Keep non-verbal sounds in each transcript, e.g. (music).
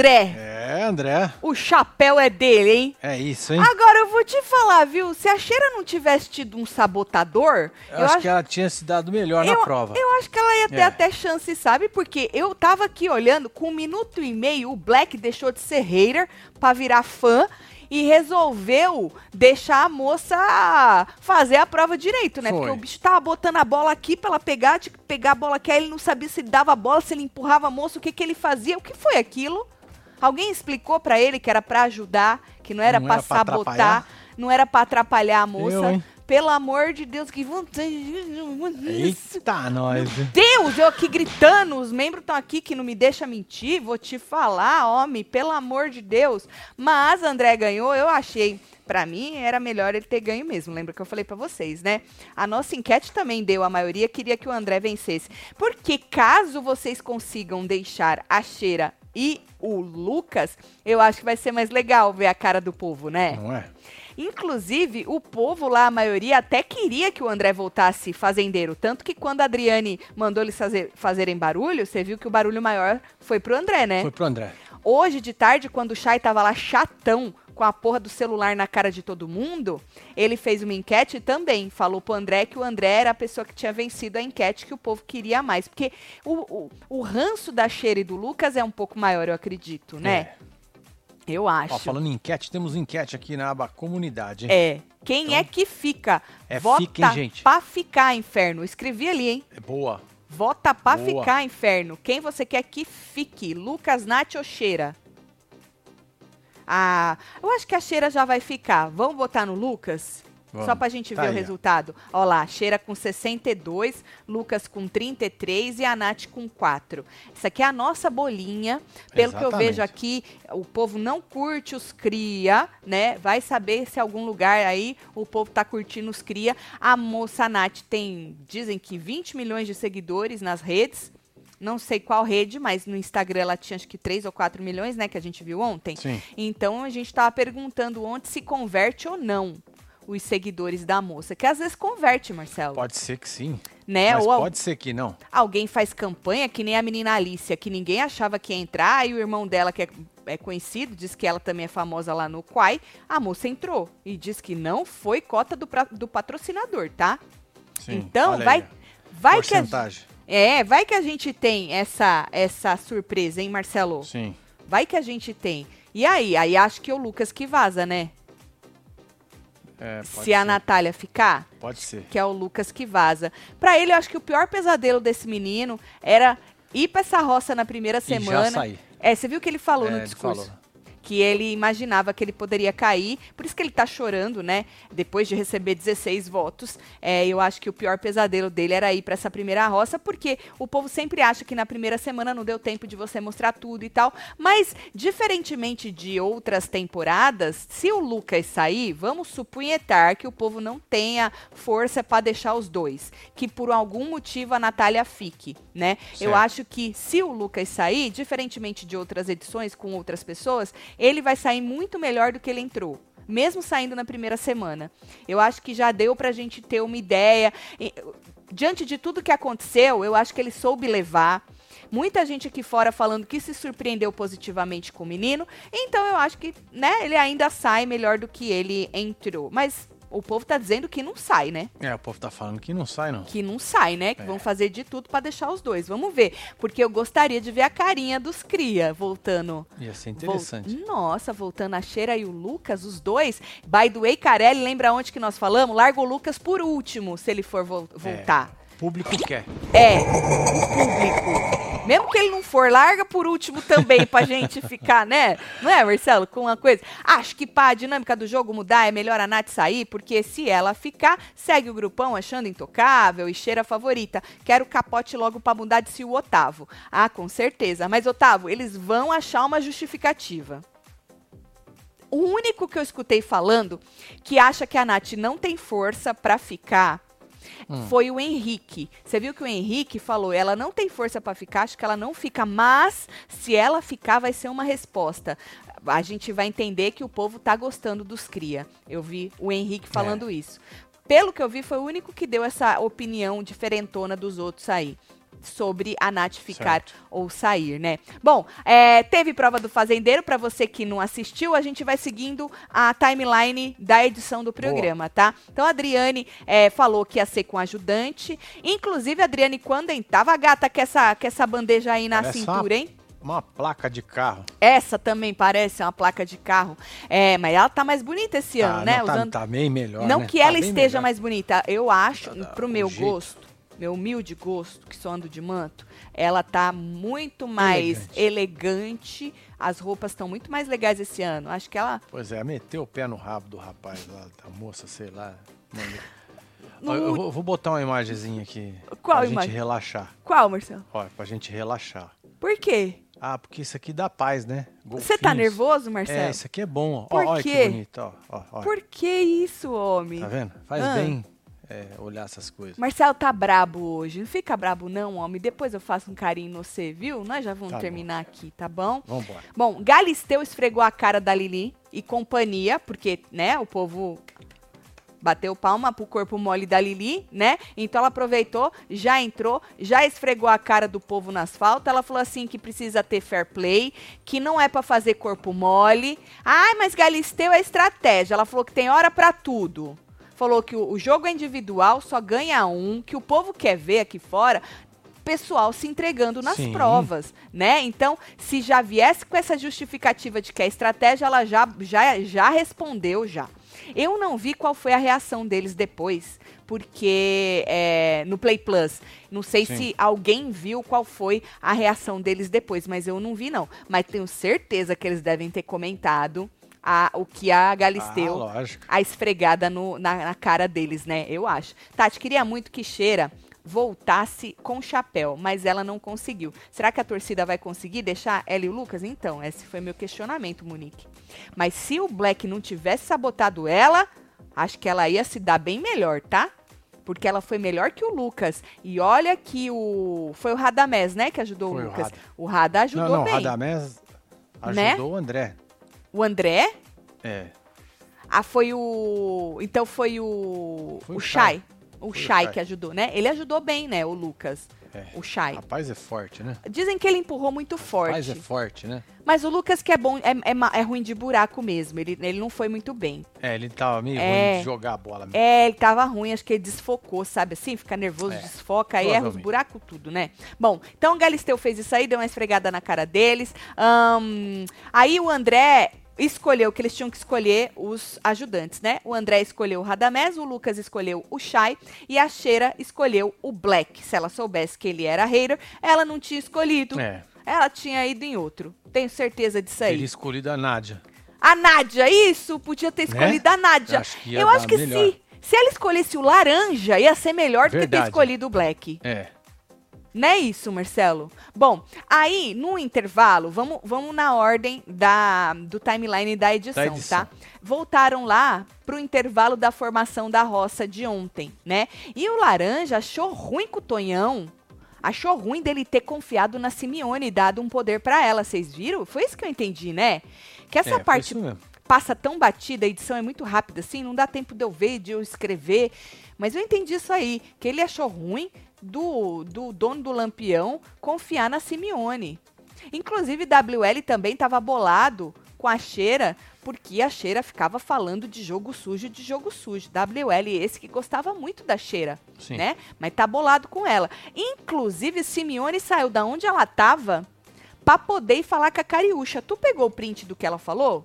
André, É, André. o chapéu é dele, hein? É isso, hein? Agora eu vou te falar, viu? Se a Cheira não tivesse tido um sabotador, eu, acho, que ela tinha se dado melhor na eu, prova. eu acho que ela ia ter É. até chance, sabe? Porque eu tava aqui olhando, com um minuto e meio, o Black deixou de ser hater pra virar fã e resolveu deixar a moça fazer a prova direito, né? Foi. Porque o bicho tava botando a bola aqui pra ela pegar, tinha que pegar a bola aqui, aí ele não sabia se ele dava a bola, se ele empurrava a moça, o que que ele fazia, o que foi aquilo? Alguém explicou pra ele que era pra ajudar, que não era pra sabotar, atrapalhar? não era pra atrapalhar a moça. Eu? Pelo amor de Deus, que vontade. Eita, nós. viu? Deus, eu aqui gritando, os membros estão aqui que não me deixa mentir, vou te falar, homem, pelo amor de Deus. Mas André ganhou, eu achei, pra mim era melhor ele ter ganho mesmo. Lembra que eu falei pra vocês, né? A nossa enquete também deu, a maioria queria que o André vencesse. Porque caso vocês consigam deixar a Cheira e o Lucas, eu acho que vai ser mais legal ver a cara do povo, né? Não é? Inclusive, o povo lá, a maioria, até queria que o André voltasse fazendeiro. Tanto que quando a Adriane mandou eles fazer, fazerem barulho, você viu que o barulho maior foi pro André, né? Foi pro André. Hoje de tarde, quando o Chay tava lá chatão com a porra do celular na cara de todo mundo, ele fez uma enquete e também falou pro André que o André era a pessoa que tinha vencido a enquete que o povo queria mais. Porque o, o, o ranço da Cheira e do Lucas é um pouco maior, eu acredito, né? É. Eu acho. Ó, falando em enquete, temos enquete aqui na aba comunidade, hein? É. Quem Então, é que fica? é Vota fica, hein, gente? pra ficar, inferno. Escrevi ali, hein? É boa. Vota pra Boa. ficar, inferno. Quem você quer que fique? Lucas, Nath ou Cheira? Ah, eu acho que a Cheira já vai ficar. Vamos botar no Lucas? Vamos. Só pra gente Tá ver aí, o resultado. Ó lá, Cheira com 62, Lucas com 33 e a Nath com 4. Isso aqui é a nossa bolinha. Pelo que eu Exatamente. vejo aqui, o povo não curte os cria, né? Vai saber se algum lugar aí o povo tá curtindo os cria. A moça Nath tem, dizem que 20 milhões de seguidores nas redes. Não sei qual rede, mas no Instagram ela tinha acho que 3 ou 4 milhões, né? Que a gente viu ontem. Sim. Então a gente tava perguntando onde se converte ou não os seguidores da moça. Que às vezes converte, Marcelo. Pode ser que sim. né? mas ou pode ser que não. alguém faz campanha, que nem a menina Alicia, que ninguém achava que ia entrar, e o irmão dela, que é, é conhecido, diz que ela também é famosa lá no Quai, a moça entrou. E diz que não foi cota do, pra- do patrocinador, tá? Sim. então, vai, vai que a. é, vai que a gente tem essa essa surpresa, hein, Marcelo? Sim. Vai que a gente tem. E aí? Aí acho que é o Lucas que vaza, né? É, Se a ser. Natália ficar, Pode ser. que é o Lucas que vaza. Pra ele, eu acho que o pior pesadelo desse menino era ir pra essa roça na primeira E já semana. sair. É, você viu o que ele falou É, no ele discurso? falou. Que ele imaginava que ele poderia cair, por isso que ele tá chorando, né? Depois de receber 16 votos. É, eu acho que o pior pesadelo dele era ir pra essa primeira roça, porque o povo sempre acha que na primeira semana não deu tempo de você mostrar tudo e tal. Mas, diferentemente de outras temporadas, se o Lucas sair, vamos supunhetar que o povo não tenha força pra deixar os dois. Que por algum motivo a Natália fique, né? Eu Certo. acho que se o Lucas sair, diferentemente de outras edições com outras pessoas, ele vai sair muito melhor do que ele entrou. Mesmo saindo na primeira semana. Eu acho que já deu pra gente ter uma ideia. Diante de tudo que aconteceu, eu acho que ele soube levar. Muita gente aqui fora falando que se surpreendeu positivamente com o menino. Então eu acho que, né, ele ainda sai melhor do que ele entrou. Mas o povo tá dizendo que não sai, né? É, o povo tá falando que não sai, não. que não sai, né? Que É. vão fazer de tudo pra deixar os dois. Vamos ver. Porque eu gostaria de ver a carinha dos cria voltando. Ia ser Vol- interessante. Nossa, voltando a Cheira e o Lucas, os dois. By the way, Carelli, lembra onde que nós falamos? Larga o Lucas por último, se ele for vol- voltar. O público quer. É, o público. Mesmo que ele não for, larga por último também pra gente ficar, né? Não é, Marcelo? Com uma coisa. Acho que pra dinâmica do jogo mudar é melhor a Nath sair, porque se ela ficar, segue o grupão achando intocável e cheira favorita. Quero capote logo pra mudar de si o Otávio. Ah, com certeza. Mas, Otávio, eles vão achar uma justificativa. O único que eu escutei falando que acha que a Nath não tem força pra ficar foi o Henrique. Você viu que o Henrique falou, ela não tem força pra ficar, acho que ela não fica, mas se ela ficar vai ser uma resposta. A gente vai entender que o povo tá gostando dos cria. Eu vi o Henrique falando isso. Pelo que eu vi, foi o único que deu essa opinião diferentona dos outros aí. Sobre a Nath ficar certo. ou sair, né? Bom, é, teve prova do fazendeiro, para você que não assistiu, a gente vai seguindo a timeline da edição do programa, Boa. tá? Então a Adriane é, falou que ia ser com ajudante, inclusive a Adriane, quando tava gata com essa, com essa bandeja aí na cintura, hein? Uma placa de carro. Essa também parece uma placa de carro. É, mas ela tá mais bonita esse ano, ah, né? Tá, Usando... tá bem melhor. Não né? que tá ela esteja melhor. mais bonita. Eu acho, tá, pro meu jeito. gosto, meu humilde gosto, que só ando de manto, ela tá muito mais elegante. elegante. As roupas estão muito mais legais esse ano. Acho que ela. Pois é, meteu o pé no rabo do rapaz lá, da moça, sei lá. (laughs) No... Eu vou, vou, botar uma imagenzinha aqui. Qual pra imagem? gente relaxar. Qual, Marcelo? Olha, pra gente relaxar. Por quê? Ah, porque isso aqui dá paz, né? Você tá nervoso, Marcelo? É, isso aqui é bom. Por Olha quê? que bonito, ó, ó, ó. Por que isso, homem? Tá vendo? Faz Ah. bem é, olhar essas coisas. Marcelo tá brabo hoje. Não fica brabo não, homem. Depois eu faço um carinho no você, viu? Nós já vamos Tá bom. terminar aqui, tá bom? Vambora. Bom, Galisteu esfregou a cara da Lili e companhia, porque, né, o povo bateu palma pro corpo mole da Lili, né? Então ela aproveitou, já entrou, já esfregou a cara do povo nas faltas. Ela falou assim que precisa ter fair play, que não é pra fazer corpo mole. Ai, mas Galisteu é estratégia. Ela falou que tem hora pra tudo. Falou que o, jogo é individual, só ganha um, que o povo quer ver aqui fora pessoal se entregando nas Sim. provas, né? Então, se já viesse com essa justificativa de que é estratégia, ela já, já, já respondeu já. Eu não vi qual foi a reação deles depois, porque é, no Play Plus, não sei Sim. se alguém viu qual foi a reação deles depois, mas eu não vi não. Mas tenho certeza que eles devem ter comentado a, o que a Galisteu Ah, a esfregada no- na, na cara deles, né? Eu acho. Tati, queria muito que Cheira voltasse com chapéu, mas ela não conseguiu. Será que a torcida vai conseguir deixar ela e o Lucas? Então, esse foi meu questionamento, Monique. Mas se o Black não tivesse sabotado ela, acho que ela ia se dar bem melhor, tá? Porque ela foi melhor que o Lucas. E olha que o. Foi o Radamés, né? Que ajudou Foi o o Lucas. Rada. O Rada ajudou não, não, bem. Radamés Né? ajudou o André. O André. É. Ah, foi o. Então foi o. Foi o Shai. O Shai que ajudou, né? Ele ajudou bem, né? O Lucas. É. O Shai. Rapaz é forte, né? Dizem que ele empurrou muito Rapaz forte. é forte, né? Mas o Lucas que é bom, é, é é ruim de buraco mesmo. Ele, ele não foi muito bem. É, ele tava meio É. ruim de jogar a bola. mesmo. É, ele tava ruim, acho que ele desfocou, sabe assim? Fica nervoso, É, desfoca, aí erra os buracos tudo, né? Bom, então o Galisteu fez isso aí, deu uma esfregada na cara deles. Ahn, aí o André escolheu que eles tinham que escolher os ajudantes, né? O André escolheu o Radamés, o Lucas escolheu o Shai e a Sheira escolheu o Black. Se ela soubesse que ele era hater, ela não tinha escolhido. É. Ela tinha ido em outro. Tenho certeza disso aí. Teria escolhido a Nádia. A Nádia, isso! Podia ter escolhido a Nádia. Eu acho Eu acho que melhor. se, se ela escolhesse o laranja, ia ser melhor do que ter escolhido o black. É. Não é isso, Marcelo? Bom, aí, no intervalo, vamos, vamos na ordem da, do timeline da edição, Da edição. tá? Voltaram lá pro intervalo da formação da roça de ontem, né? E o Laranja achou ruim com o Tonhão. Achou ruim dele ter confiado na Simeone e dado um poder pra ela. Vocês viram? Foi isso que eu entendi, né? Que essa é, parte passa tão batida, a edição é muito rápida assim, não dá tempo de eu ver, de eu escrever. Mas eu entendi isso aí, que ele achou ruim do, do dono do Lampião confiar na Simeone. Inclusive, WL também estava bolado com a Cheira, porque a Cheira ficava falando de jogo sujo, de jogo sujo. WL, esse que gostava muito da Cheira, Sim. né? Mas tá bolado com ela. Inclusive, Simeone saiu da onde ela tava pra poder falar com a Cariúcha. Tu pegou o print do que ela falou?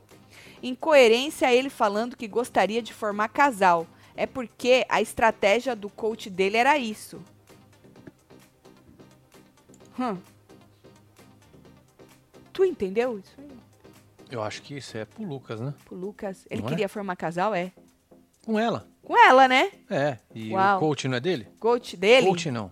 Incoerência ele falando que gostaria de formar casal. É porque a estratégia do coach dele era isso. Hum. Tu entendeu isso aí? Eu acho que isso é pro Lucas, né? Pro Lucas. Ele Não é? queria formar casal, é? Com ela. Com ela, né? É. E Uau. o coach não é dele? Coach dele? Coach não.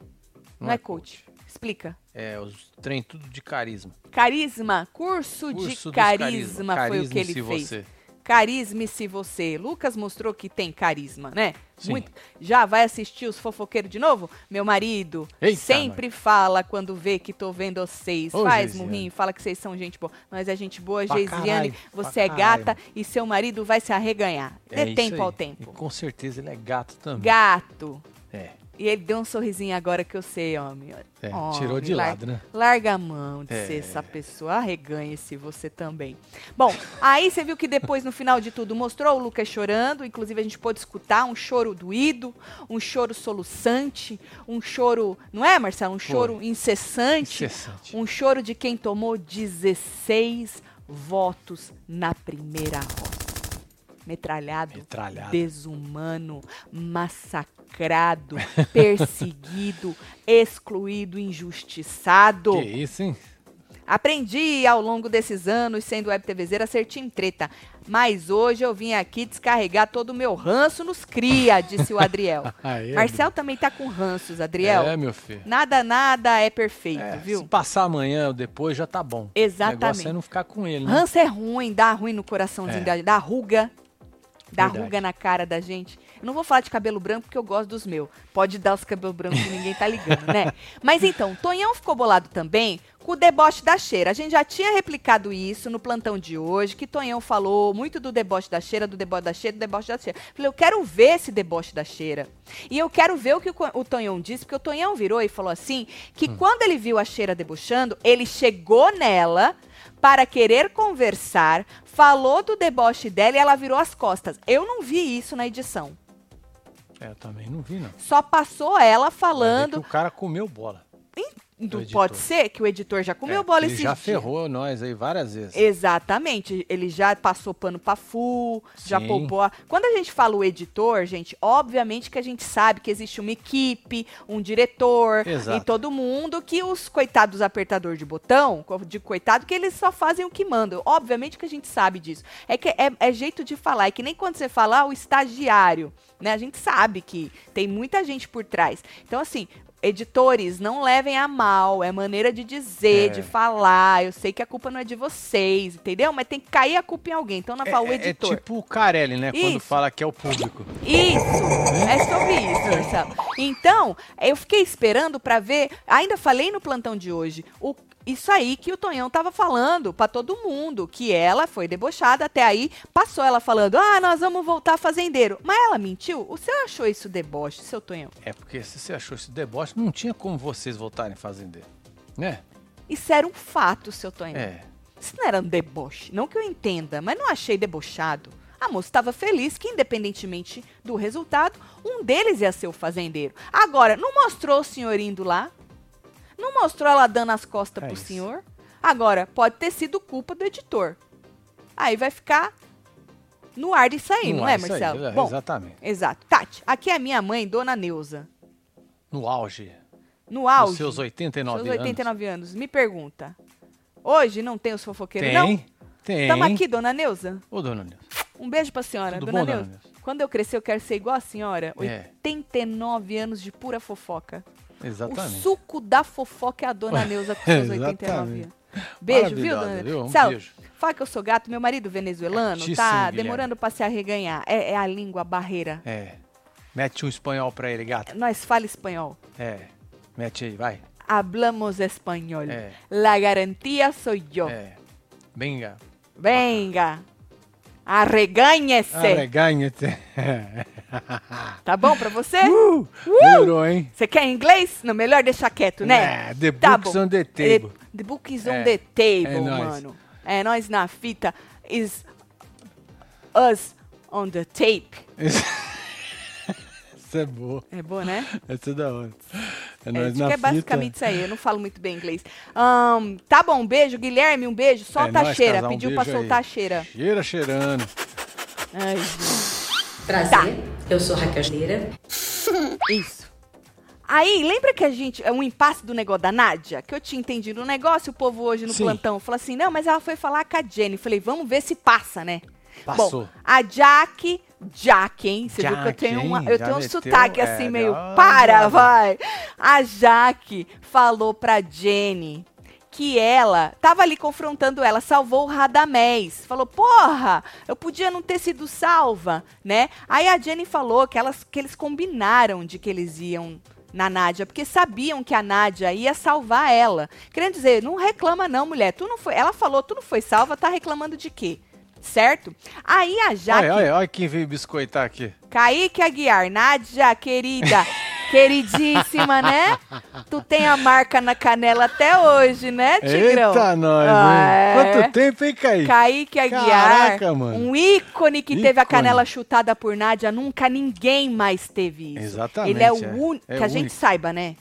Não, é coach. Explica. É, os trem tudo de carisma. Carisma. Curso, Curso de dos carisma, foi o que ele fez. Você. Carisme-se você. Lucas mostrou que tem carisma, né? Sim. Muito. Já vai assistir os fofoqueiros de novo? Meu marido Eita, sempre fala quando vê que tô vendo vocês. Ô, Faz, Geisiane. murrinho, fala que vocês são gente boa. Nós é gente boa, Pra Geisiane. caralho, Você é gata caralho. e seu marido vai se arreganhar. É isso tempo ao E tempo. com certeza ele é gato também. Gato. É. E ele deu um sorrisinho agora que eu sei, homem. É, Homem, tirou de lado, né? Larga a mão de É. ser essa pessoa. Arreganhe-se você também. Bom, aí você viu que depois, no final de tudo, mostrou o Lucas chorando. Inclusive, a gente pôde escutar um choro doído, um choro soluçante, um choro, não é, Marcelo? Um choro incessante. Incessante. Um choro de quem tomou 16 votos na primeira roda. Metralhado, Metralhado. desumano, massacrado, (laughs) perseguido, excluído, injustiçado. Que isso, hein? Aprendi ao longo desses anos, sendo web TVzeira, a ser team treta. Mas hoje eu vim aqui descarregar todo o meu ranço nos cria, disse o Adriel. (laughs) Aê, Marcel também tá com ranços, Adriel. É, meu filho. Nada, nada é perfeito, É, viu? Se passar amanhã ou depois já tá bom. O Exatamente. negócio é não ficar com ele, né? Ranço é ruim, dá ruim no coraçãozinho, É. dá ruga. Dá Verdade. ruga na cara da gente. Eu não vou falar de cabelo branco porque eu gosto dos meus. Pode dar os cabelos brancos que ninguém tá ligando, né? (laughs) Mas então, Tonhão ficou bolado também com o deboche da cheira. A gente já tinha replicado isso no plantão de hoje, que Tonhão falou muito do deboche da cheira, do deboche da cheira, do deboche da cheira. Falei, eu quero ver esse deboche da cheira. E eu quero ver o que o, o Tonhão disse, porque o Tonhão virou e falou assim, que quando ele viu a cheira debochando, ele chegou nela para querer conversar, falou do deboche dela e ela virou as costas. Eu não vi isso na edição. É, eu também não vi, não. Só passou ela Vai ver que falando. o cara comeu bola. Do- pode ser que o editor já comeu É, bola Ele esse já dia. ferrou nós aí várias vezes. Exatamente. Ele já passou pano pra full, já Sim. poupou. a- Quando a gente fala o editor, gente, obviamente que a gente sabe que existe uma equipe, um diretor Exato. e todo mundo que os coitados apertador de botão, de coitado, que eles só fazem o que mandam. Obviamente que a gente sabe disso. É que é, é jeito de falar. É que nem quando você fala ah, o estagiário, né? A gente sabe que tem muita gente por trás. Então, assim. Editores, não levem a mal, é maneira de dizer, É. de falar. Eu sei que a culpa não é de vocês, entendeu? Mas tem que cair a culpa em alguém. Então, na É, o é- é editor. tipo o Carelli, né? Quando Isso. fala que é o público. Isso, é sobre isso, Marcelo. Então, eu fiquei esperando pra ver, ainda falei no plantão de hoje, o, isso aí que o Tonhão tava falando pra todo mundo, que ela foi debochada até aí, passou ela falando, ah, nós vamos voltar fazendeiro. Mas ela mentiu? O senhor achou isso deboche, seu Tonhão? É porque se você achou esse deboche, não tinha como vocês voltarem fazendeiro. Né? Isso era um fato, seu Tonhão. É. Isso não era um deboche. Não que eu entenda, mas não achei debochado. A moça estava feliz que, independentemente do resultado, um deles ia ser o fazendeiro. Agora, não mostrou o senhor indo lá? Não mostrou ela dando as costas É pro isso. senhor? Agora, pode ter sido culpa do editor. Aí vai ficar no ar disso aí, não, é, isso aí, Marcelo? é, Bom, Exatamente. exato. Tati, aqui é a minha mãe, Dona Neuza. No auge. No auge. Nos seus 89 seus anos. 89 anos. Me pergunta. Hoje não tem os fofoqueiros, Tem, não? tem. Estamos aqui, Dona Neuza. Ô, dona Nilson. Um beijo pra senhora, Tudo dona bom, dona Neuza. Neuza? Quando eu crescer, eu quero ser igual a senhora. É. 89 anos de pura fofoca. Exatamente. O suco da fofoca é a dona (laughs) Neuza com seus 89 Exatamente. anos. Beijo, viu, dona viu? Um Céu, beijo. fala que eu sou gato. Meu marido venezuelano Gatíssimo, tá Guilherme. demorando pra se arreganhar. É, é a língua, barreira. É. Mete um espanhol pra ele, gato. Nós fala espanhol. É. Mete aí, vai. Hablamos espanhol. É. La garantia soy yo. É. Venga. Venga. Arreganhe-se. Arreganha-te. (laughs) (laughs) Tá bom pra você? Uh, Melhorou, hein? Você quer inglês? Não, melhor deixar quieto, né? É, the Tá books bom. on the table. The, the book is on É, the table, é mano. É nós na fita. Is us on the tape. (laughs) Isso é boa. É boa, né? Essa é da hora. É É, nós na que é fita. basicamente isso aí. Eu não falo muito bem inglês. Ahn, tá bom, um beijo. Guilherme, um beijo. Solta É a nóis, cheira. casal, um Pediu pra soltar aí. a cheira. Cheira cheirando. Ai, gente. Prazer, eu sou Raquel Cheira. (laughs) Isso. Aí, lembra que a gente. É um impasse do negócio da Nádia? Que eu tinha entendido o negócio, o povo hoje no Sim. plantão falou assim: não, mas ela foi falar com a Jenny. Falei, vamos ver se passa, né? Passou. Bom, a Jaque. Jaque, hein? Você viu que eu tenho, uma, eu tenho um meteu, sotaque é, assim, deu meio. uma Para, olhada. vai! A Jaque falou pra Jenny que ela tava ali confrontando ela, salvou o Radamés. Falou, porra, eu podia não ter sido salva, né? Aí a Jenny falou que, elas, que eles combinaram de que eles iam na Nádia, porque sabiam que a Nádia ia salvar ela. Querendo dizer, não reclama não, mulher. Tu não foi. Ela falou, tu não foi salva, tá reclamando de quê? Certo? Aí a Jaque. Olha, olha, olha quem veio biscoitar aqui. Kaique Aguiar, Nádia, querida, (laughs) Queridíssima, né? Tu tem a marca na canela até hoje, né, Tigrão? Eita, nós, ah, é. Quanto tempo, hein, Kaique? Kaique Aguiar, Caraca, mano. um ícone que ícone. teve a canela chutada por Nádia. Nunca ninguém mais teve isso. Exatamente. Ele é o é. único, é que a único. gente saiba, né?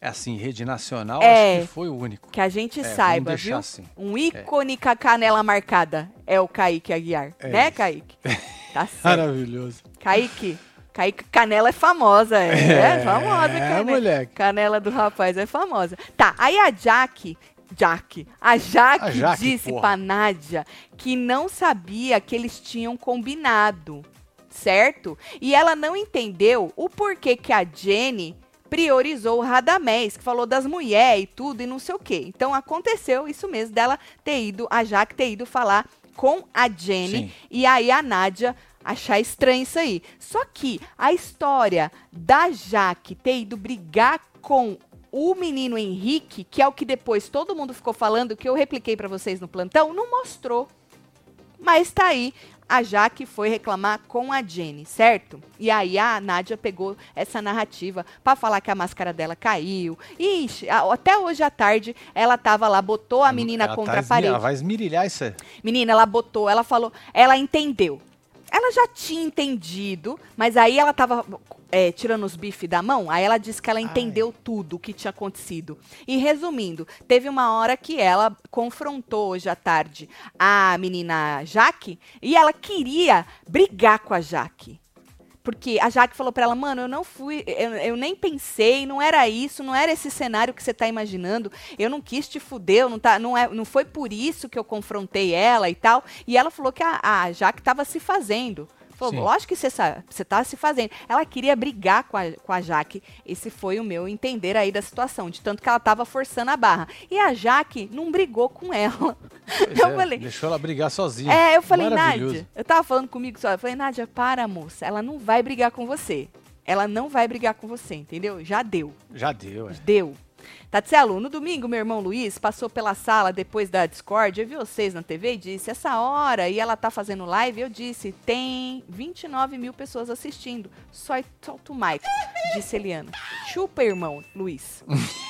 É assim, rede nacional, é, acho que foi o único. Que a gente é, saiba, viu? Assim. Um ícone é. com a canela marcada é o Kaique Aguiar. É né, isso. Kaique? (laughs) Tá certo. Maravilhoso. Kaique, Kaique Canela é famosa, é, é, é famosa, é, moleque. Canela do rapaz é famosa. Tá, aí a Jaque, Jaque, a Jaque, a Jaque disse porra. pra Nádia que não sabia que eles tinham combinado, certo? E ela não entendeu o porquê que a Jenny priorizou o Radamés, que falou das mulheres e tudo e não sei o quê. Então aconteceu isso mesmo dela ter ido, a Jaque ter ido falar com a Jenny Sim. e aí a Nádia achar estranho isso aí. Só que a história da Jaque ter ido brigar com o menino Henrique, que é o que depois todo mundo ficou falando, que eu repliquei para vocês no plantão, não mostrou. Mas tá aí a Jaque foi reclamar com a Jenny, certo? E aí a Nádia pegou essa narrativa para falar que a máscara dela caiu. Ixi, até hoje à tarde ela tava lá, botou a menina ela contra tá a parede. Ela vai esmirilhar isso aí. Menina, ela botou, ela falou, ela entendeu. Ela já tinha entendido, mas aí ela tava é, tirando os bifes da mão, aí ela disse que ela entendeu Ai. tudo o que tinha acontecido. E resumindo, teve uma hora que ela confrontou hoje à tarde a menina Jaque e ela queria brigar com a Jaque. Porque a Jaque falou para ela, mano, eu não fui, eu, eu, nem pensei, não era isso, não era esse cenário que você tá imaginando. Eu não quis te fuder, não, tá, não, é, não foi por isso que eu confrontei ela e tal. E ela falou que a, a Jaque tava se fazendo. Falou, Sim. lógico que você sabe, você tá se fazendo. Ela queria brigar com a, com a Jaque. Esse foi o meu entender aí da situação, de tanto que ela tava forçando a barra. E a Jaque não brigou com ela. (laughs) eu é, falei, deixou ela brigar sozinha. É, eu falei, Nádia, eu tava falando comigo só, eu falei, Nádia, para, moça, ela não vai brigar com você. Ela não vai brigar com você, entendeu? Já deu. Já deu, é. Deu. Tatielo, no domingo, meu irmão Luiz passou pela sala depois da Discord, eu vi vocês na TV e disse, essa hora, e ela tá fazendo live, eu disse, tem 29 mil pessoas assistindo. Só solta o Mike, disse Eliana. Chupa, irmão Luiz. (laughs)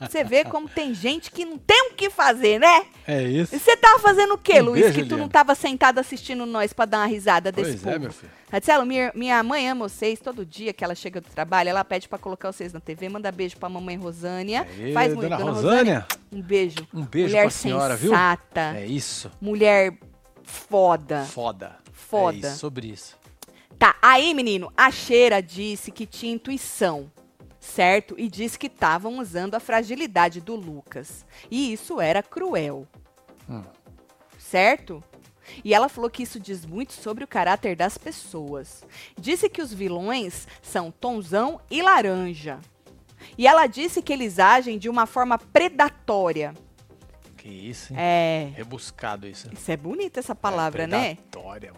Você vê como tem gente que não tem o que fazer, né? É isso. E você tava fazendo o quê, um Luiz? Beijo, que tu não tava sentado assistindo nós para dar uma risada desse pois é, povo? É, meu filho. Marcelo, minha, minha mãe ama vocês. Todo dia que ela chega do trabalho, ela pede para colocar vocês na TV. Manda beijo pra mamãe Rosânia. Aê, Faz muito, dona, dona Rosânia. Rosânia. Um beijo. Um beijo Mulher pra senhora, sensata, viu? É isso. Mulher foda. Foda. Foda. É isso, sobre isso. Tá, aí, menino, a Cheira disse que tinha intuição, certo? E disse que estavam usando a fragilidade do Lucas. E isso era cruel. Hum. Certo? E ela falou que isso diz muito sobre o caráter das pessoas. Disse que os vilões são Tonzão e Laranja. E ela disse que eles agem de uma forma predatória. Que isso, hein? É. Rebuscado isso. Isso é bonita essa palavra, é, predatória, né? Predatória,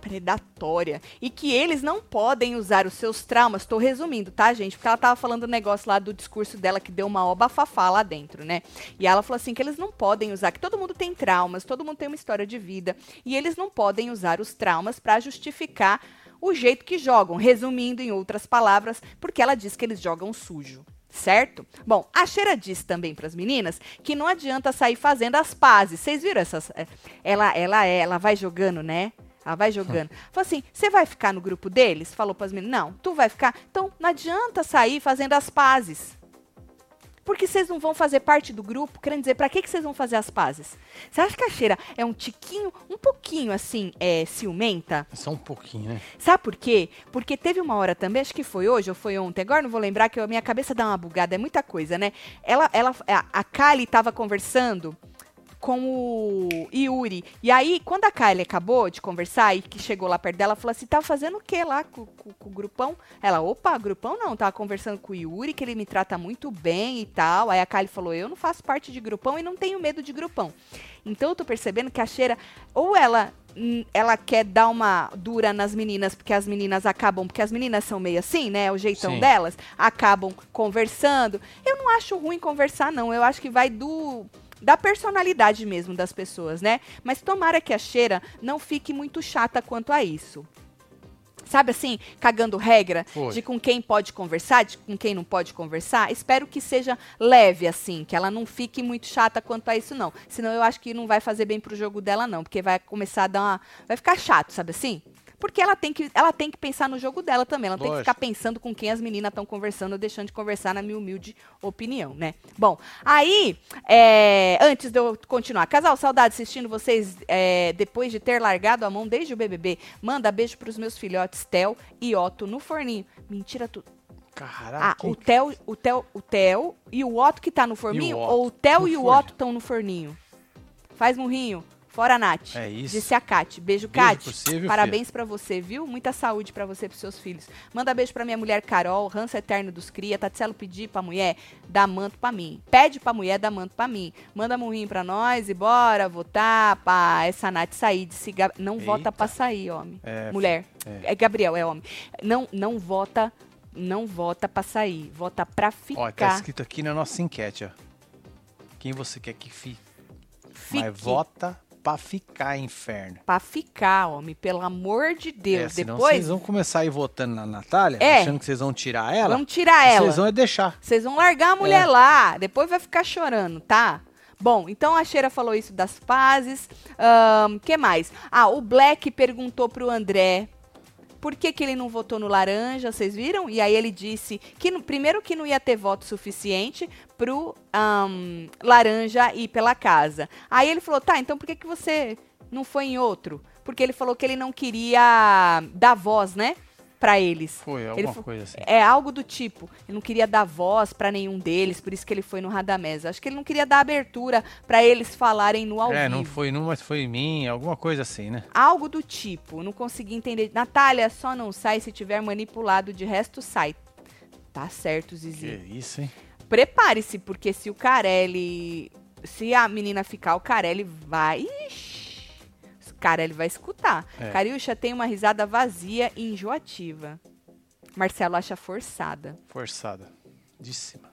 predatória e que eles não podem usar os seus traumas. Estou resumindo, tá, gente? Porque ela tava falando o um negócio lá do discurso dela que deu uma obafafá lá dentro, né? E ela falou assim que eles não podem usar, que todo mundo tem traumas, todo mundo tem uma história de vida e eles não podem usar os traumas para justificar o jeito que jogam, resumindo em outras palavras, porque ela diz que eles jogam sujo certo? Bom, a Cheira disse também para as meninas que não adianta sair fazendo as pazes. Vocês viram essas? É, ela, ela, ela vai jogando, né? Ela vai jogando. (laughs) Falou assim: você vai ficar no grupo deles? Falou para as meninas: não, tu vai ficar. Então não adianta sair fazendo as pazes. Porque vocês não vão fazer parte do grupo, querendo dizer, para que, vocês vão fazer as pazes? Você acha que a Cheira é um tiquinho, um pouquinho assim, é, ciumenta? Só um pouquinho, né? Sabe por quê? Porque teve uma hora também, acho que foi hoje ou foi ontem, agora não vou lembrar, que a minha cabeça dá uma bugada, é muita coisa, né? Ela, ela, a, a Kali estava conversando com o Yuri. E aí, quando a Kylie acabou de conversar e que chegou lá perto dela, falou assim: tá fazendo o que lá com, com, com, o grupão? Ela, opa, grupão não, tava conversando com o Yuri, que ele me trata muito bem e tal. Aí a Kylie falou: eu não faço parte de grupão e não tenho medo de grupão. Então eu tô percebendo que a Cheira, ou ela hum, ela quer dar uma dura nas meninas, porque as meninas acabam, porque as meninas são meio assim, né? O jeitão Sim. delas, acabam conversando. Eu não acho ruim conversar, não. Eu acho que vai do da personalidade mesmo das pessoas, né? Mas tomara que a cheira não fique muito chata quanto a isso. sabe assim, cagando regra Foi. de com quem pode conversar, de com quem não pode conversar. Espero que seja leve assim, que ela não fique muito chata quanto a isso não. Senão eu acho que não vai fazer bem pro jogo dela não, porque vai começar a dar uma, vai ficar chato, sabe assim? Porque ela tem que, ela tem que pensar no jogo dela também. Ela tem que Lógico. ficar pensando com quem as meninas estão conversando ou deixando de conversar, na minha humilde opinião, né? Bom, aí, é, antes de eu continuar, casal, saudade assistindo vocês é, depois de ter largado a mão desde o BBB. Manda beijo pros meus filhotes Tel e Otto no forninho. Mentira, tu. Caraca. Ah, o Tel, o Tel, o Tel e o Otto que tá no forninho? Otto? ou o Tel No e o. Otto estão no forninho? Faz murrinho. Fora a Nath. É isso. Disse a Kate. Beijo, Beijo Kate. viu, Parabéns pra você, viu? Muita saúde pra você e pros seus filhos. Manda beijo pra minha mulher Carol, ranço eterno dos cria. Tatselo pedir pra mulher, dá manto pra mim. Pede pra mulher, dá manto pra mim. Manda murrinho pra nós e bora votar pra essa Nath sair. Disse, não Eita. vota pra sair, homem. É, mulher. é. É. Gabriel, é homem. Não, não vota, não vota pra sair. Vota pra ficar. Ó, tá escrito aqui na nossa enquete, ó. Quem você quer que fique? Fique. Mas vota pra ficar, inferno. Pra ficar, homem. Pelo amor de É, Deus. senão Depois, vocês vão começar a ir votando na Natália, É. achando que vocês vão tirar ela. vamos tirar ela. Vocês vão é deixar. Vocês vão largar a mulher É. lá, depois vai ficar chorando, tá? Bom, então a Cheira falou isso das pazes. O que mais? Ah, o Black perguntou pro André por que, que ele não votou no laranja, vocês viram? E aí ele disse que primeiro que não ia ter voto suficiente pro ahn, laranja ir pela casa. Aí ele falou, tá, então por que, que você não foi em outro? Porque ele falou que ele não queria dar voz, né? Pra eles. Foi, Ele alguma fo- coisa assim. É algo do tipo. Ele não queria dar voz pra nenhum deles, por isso que ele foi no Radamés. Acho que ele não queria dar abertura pra eles falarem no ao É, vivo. não foi num, mas foi em mim, alguma coisa assim, né? Algo do tipo. Não consegui entender. Natália, só não sai se tiver manipulado, de resto sai. Tá certo, Que Zizi. isso, hein? Prepare-se, porque se o Carelli. Se a menina ficar, o Carelli vai. Ixi, o Carelli vai escutar. É. Cariúcha tem uma risada vazia e enjoativa. Marcelo acha forçada. Forçada. De cima.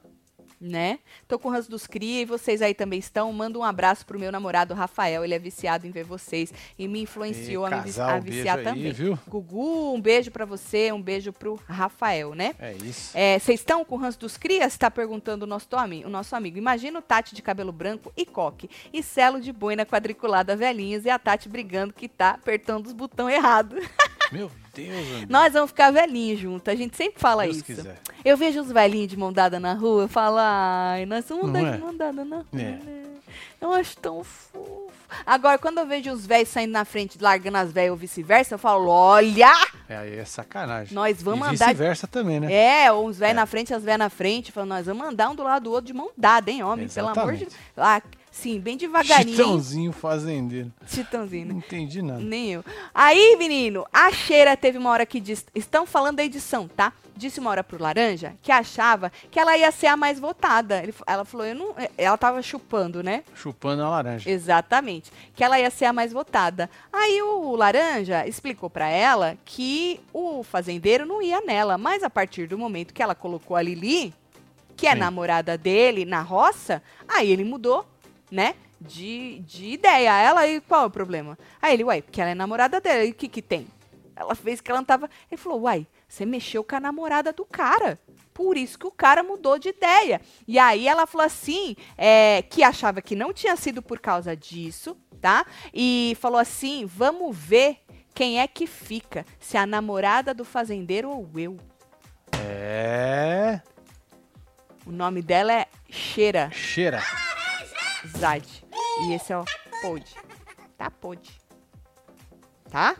Né? Tô com o ranço dos cria e vocês aí também estão. Manda um abraço pro meu namorado Rafael, ele é viciado em ver vocês e me influenciou E a me a viciar aí, também. viu? Gugu, um beijo pra você, um beijo pro Rafael, né? É isso. É, Vocês estão com o ranço dos crias? Tá perguntando o nosso, ami- o nosso amigo. Imagina o Tati de cabelo branco e coque. E Celo de boina quadriculada velhinhos e a Tati brigando que tá apertando os botões errados. (laughs) Meu Deus, André. Nós vamos ficar velhinhos juntos. A gente sempre fala Deus isso. quiser. Eu vejo os velhinhos de mão dada na rua, eu falo, ai, nós vamos Não andar é? de mão dada na rua, É. né? Eu acho tão fofo. Agora, quando eu vejo os velhos saindo na frente, largando as velhas ou vice-versa, eu falo, olha, É, aí é sacanagem. nós vamos e andar... vice-versa também, né? É, ou os velhos É. na frente, as velhas na frente, falando, nós vamos andar um do lado do outro de mão dada, hein, homem, pelo amor de Exatamente. Lá, sim, bem devagarinho. Chitãozinho fazendeiro. Chitãozinho, né? Não entendi nada. Nem eu. Aí, menino, a Cheira teve uma hora que disse. Estão falando da edição, tá? Disse uma hora pro Laranja que achava que ela ia ser a mais votada. Ele- ela falou, eu não. Ela tava chupando, né? Chupando a laranja. Exatamente. Que ela ia ser a mais votada. Aí o Laranja explicou pra ela que o fazendeiro não ia nela. Mas a partir do momento que ela colocou a Lili, que é Sim. namorada dele, na roça, aí ele mudou, né? De, de ideia. Ela, e qual é o problema? Aí ele, uai, porque ela é namorada dela, e o que que tem? Ela fez que ela não tava. Ele falou, uai, você mexeu com a namorada do cara. Por isso que o cara mudou de ideia. E aí ela falou assim, é, que achava que não tinha sido por causa disso, tá? E falou assim, vamos ver quem é que fica, se a namorada do fazendeiro ou eu. É. O nome dela é Cheira Cheira. Zad. E esse é o Pod. Tá, Pod. Tá?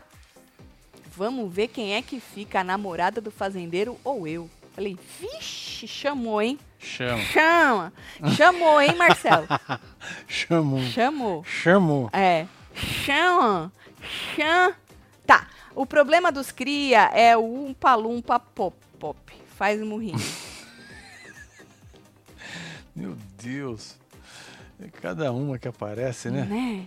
Vamos ver quem é que fica, a namorada do fazendeiro ou eu. Falei, vixe, chamou, hein? Chama. Chama. Chamou, hein, Marcelo? (laughs) Chamou. Chamou. Chamou. É. Chama. Chama. Tá. O problema dos cria é o umpa-lumpa pop. pop. Faz murrinho. (laughs) Meu Deus. É cada uma que aparece, né? né?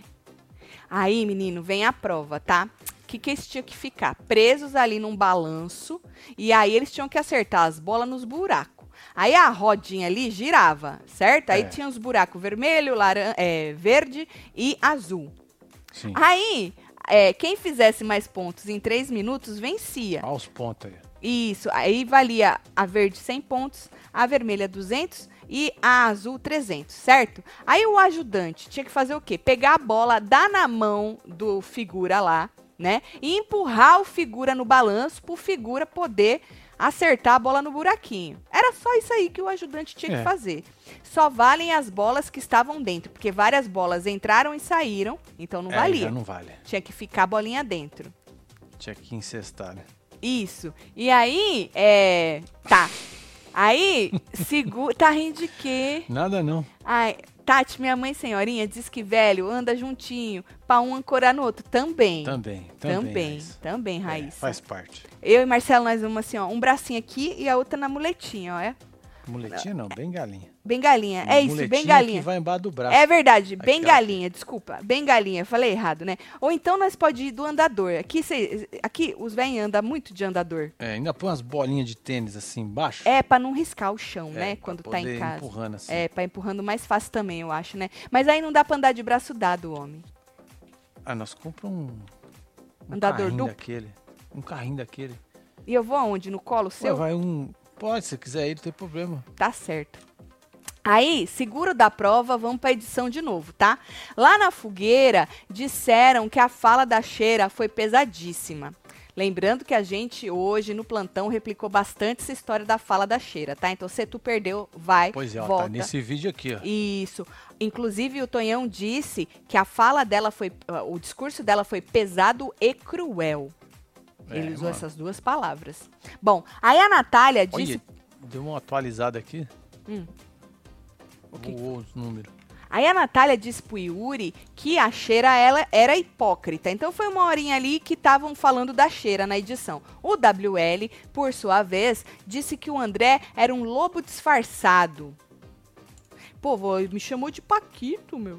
Aí, menino, vem a prova, tá? O que, que eles tinham que ficar? Presos ali num balanço. E aí eles tinham que acertar as bolas nos buracos. Aí a rodinha ali girava, certo? Aí É. tinha os buracos vermelho, laran é, verde e azul. Sim. Aí é, quem fizesse mais pontos em 3 minutos vencia. Olha os pontos aí. Isso, aí valia a verde 100 pontos, a vermelha 200 e a azul 300, certo? Aí o ajudante tinha que fazer o quê? Pegar a bola, dar na mão do figura lá, né? E empurrar o figura no balanço pro figura poder acertar a bola no buraquinho. Era só isso aí que o ajudante tinha é. que fazer. Só valem as bolas que estavam dentro, porque várias bolas entraram e saíram, então não é, valia. não vale. Tinha que ficar a bolinha dentro. Tinha que incestar, né? Isso. E aí, é. Tá. Aí, segura. Tá rindo de quê? Nada não. Ai, Tati, minha mãe senhorinha, diz que velho anda juntinho, pra um ancorar no outro. Também. Também, também. Também, também, Raíssa. É, faz parte. Eu e Marcelo, nós vamos assim, ó, um bracinho aqui e a outra na muletinha, ó, é? Muletinha não, bem galinha. Bem galinha, é isso, bem galinha. que vai embaixo do braço. É verdade, bem galinha, desculpa. Bem galinha, falei errado, né? Ou então nós pode ir do andador. Aqui, cê, aqui os velhos andam muito de andador. É, ainda põe umas bolinhas de tênis assim embaixo. É, pra não riscar o chão, é, né? Quando tá em casa. empurrando assim. É, pra empurrando mais fácil também, eu acho, né? Mas aí não dá pra andar de braço dado, homem. Ah, nós compramos um, um andador duplo. daquele. Um carrinho daquele. E eu vou aonde? No colo seu? vai um... Pode, se quiser ir, não tem problema. Tá certo. Aí, seguro da prova, vamos para a edição de novo, tá? Lá na fogueira, disseram que a fala da Cheira foi pesadíssima. Lembrando que a gente hoje no plantão replicou bastante essa história da fala da Cheira, tá? Então se tu perdeu, vai, pois é, ó, tá volta. Tá nesse vídeo aqui, ó. Isso. Inclusive o Tonhão disse que a fala dela foi, o discurso dela foi pesado e cruel. É, Ele usou mano. essas duas palavras. Bom, aí a Natália disse... Olha, deu uma atualizada aqui. Hum. O que Voou os números. Aí a Natália disse pro Yuri que a Cheira ela era hipócrita. Então foi uma horinha ali que estavam falando da Cheira na edição. O WL, por sua vez, disse que o André era um lobo disfarçado. Pô, me chamou de Paquito, meu.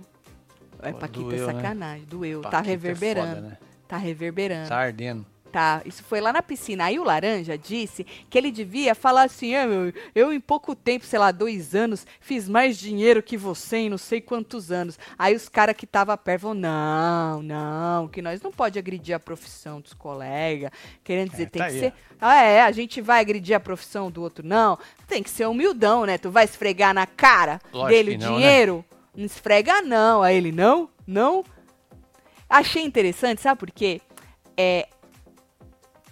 É, Paquito é doeu, é sacanagem. Né? Doeu. Paquito tá reverberando. É foda, né? Tá reverberando. Tá ardendo. Tá, isso foi lá na piscina. Aí o Laranja disse que ele devia falar assim: ah, meu, eu em pouco tempo, sei lá, dois anos, fiz mais dinheiro que você em não sei quantos anos. Aí os caras que estavam perto falaram: não, não, que nós não pode agredir a profissão dos colegas. Querendo dizer, é, tem tá que aí. ser. Ah, é, a gente vai agredir a profissão do outro, não. Tem que ser humildão, né? Tu vai esfregar na cara Lógico dele o não, né? dinheiro? Né? Não esfrega, não. Aí ele, não, não. Achei interessante, sabe por quê? É,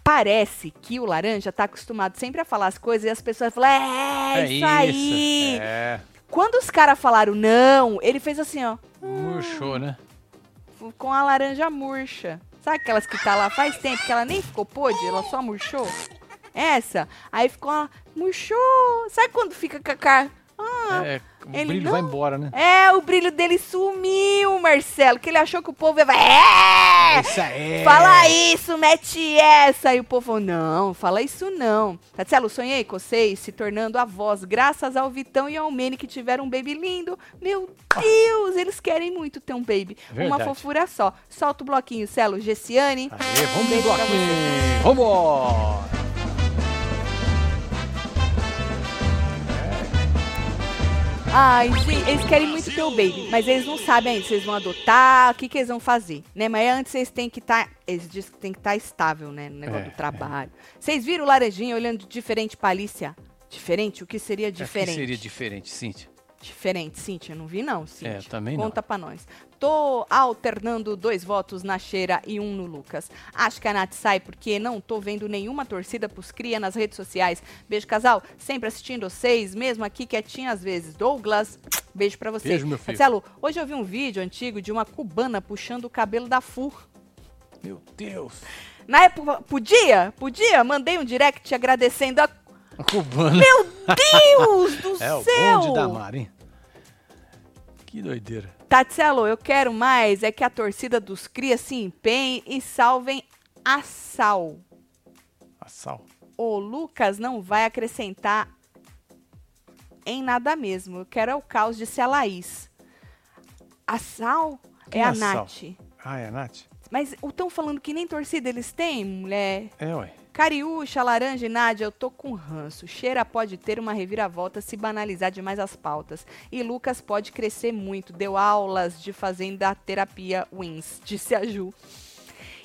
parece que o laranja tá acostumado sempre a falar as coisas e as pessoas falam, é, é isso, isso aí. É. Quando os caras falaram não, ele fez assim, ó. Murchou, hum, né? Com a laranja murcha. Sabe aquelas que tá lá faz tempo que ela nem ficou podre, ela só murchou? Essa. Aí ficou, ó, murchou. Sabe quando fica com a cara? Ah, é, o brilho não... vai embora, né? É, o brilho dele sumiu, Marcelo, que ele achou que o povo ia... É! Isso aí! Fala isso, mete essa! E o povo não, fala isso não. Marcelo, sonhei com vocês se tornando avós, graças ao Vitão e ao Mene que tiveram um baby lindo. Meu Deus, eles querem muito ter um baby. Verdade. Uma fofura só. Solta o bloquinho, Celo. Gessiane. Aê, vamos pro bloquinho. Vamos! Ai, sim, eles querem muito ter o baby, mas eles não sabem ainda se eles vão adotar, o que, que eles vão fazer, né? Mas antes eles têm que estar, tá, eles dizem que tem que estar tá estável, né, no negócio é, do trabalho. É. Vocês viram o Laranjinha olhando diferente pra Alicia? Diferente? O que seria diferente? O que seria diferente, Cíntia? Diferente, Cíntia, não vi não, Cíntia. É, também Conta não. Conta pra nós. Tô alternando dois votos na Cheira e um no Lucas. Acho que a Nath sai porque não tô vendo nenhuma torcida pros cria nas redes sociais. Beijo, casal. Sempre assistindo vocês, mesmo aqui quietinho às vezes. Douglas, beijo pra você. Beijo, meu filho. Marcelo, hoje eu vi um vídeo antigo de uma cubana puxando o cabelo da Fur. Meu Deus. Na época, podia? Podia? Mandei um direct agradecendo a... A cubana. Meu Deus do é, (laughs) céu! É o bonde da hein? Que doideira. Tatselo, eu quero mais é que a torcida dos Cria se empenhe e salvem a Sal. A Sal. O Lucas não vai acrescentar em nada mesmo. Eu quero é o caos, disse a Laís. A Sal Quem é, é a, a Nath. Ah, é a Nath? Mas estão falando que nem torcida eles têm, mulher? É, ué. Cariúcha, Laranja e Nádia, eu tô com ranço. Cheira pode ter uma reviravolta se banalizar demais as pautas. E Lucas pode crescer muito. Deu aulas de fazenda terapia wins, disse a Ju.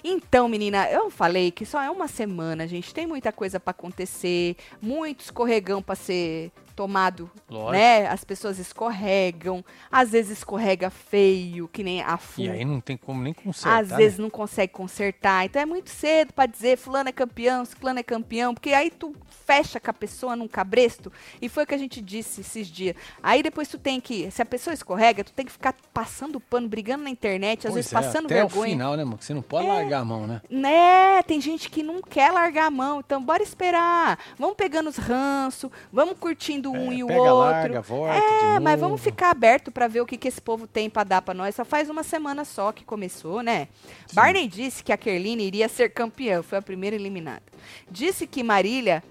Então, menina, eu falei que só é uma semana, gente. Tem muita coisa para acontecer, muito escorregão para ser tomado, Lógico. né? As pessoas escorregam, às vezes escorrega feio, que nem a FU. E aí não tem como nem consertar. Às vezes né? não consegue consertar. Então é muito cedo para dizer fulano é campeão, ciclano é campeão, porque aí tu fecha com a pessoa num cabresto. E foi o que a gente disse esses dias. Aí depois tu tem que, se a pessoa escorrega, tu tem que ficar passando pano, brigando na internet, às pois vezes é, passando até vergonha. Até o final, né, mano? Você não pode é, largar a mão, né? Né? Tem gente que não quer largar a mão. Então bora esperar. Vamos pegando os ranços, vamos curtindo um é, e o pega, outro. Larga, volta é, mas vamos ficar aberto para ver o que, que esse povo tem para dar para nós. Só faz uma semana só que começou, né? Sim. Barney disse que a Kerline iria ser campeã, foi a primeira eliminada. Disse que Marília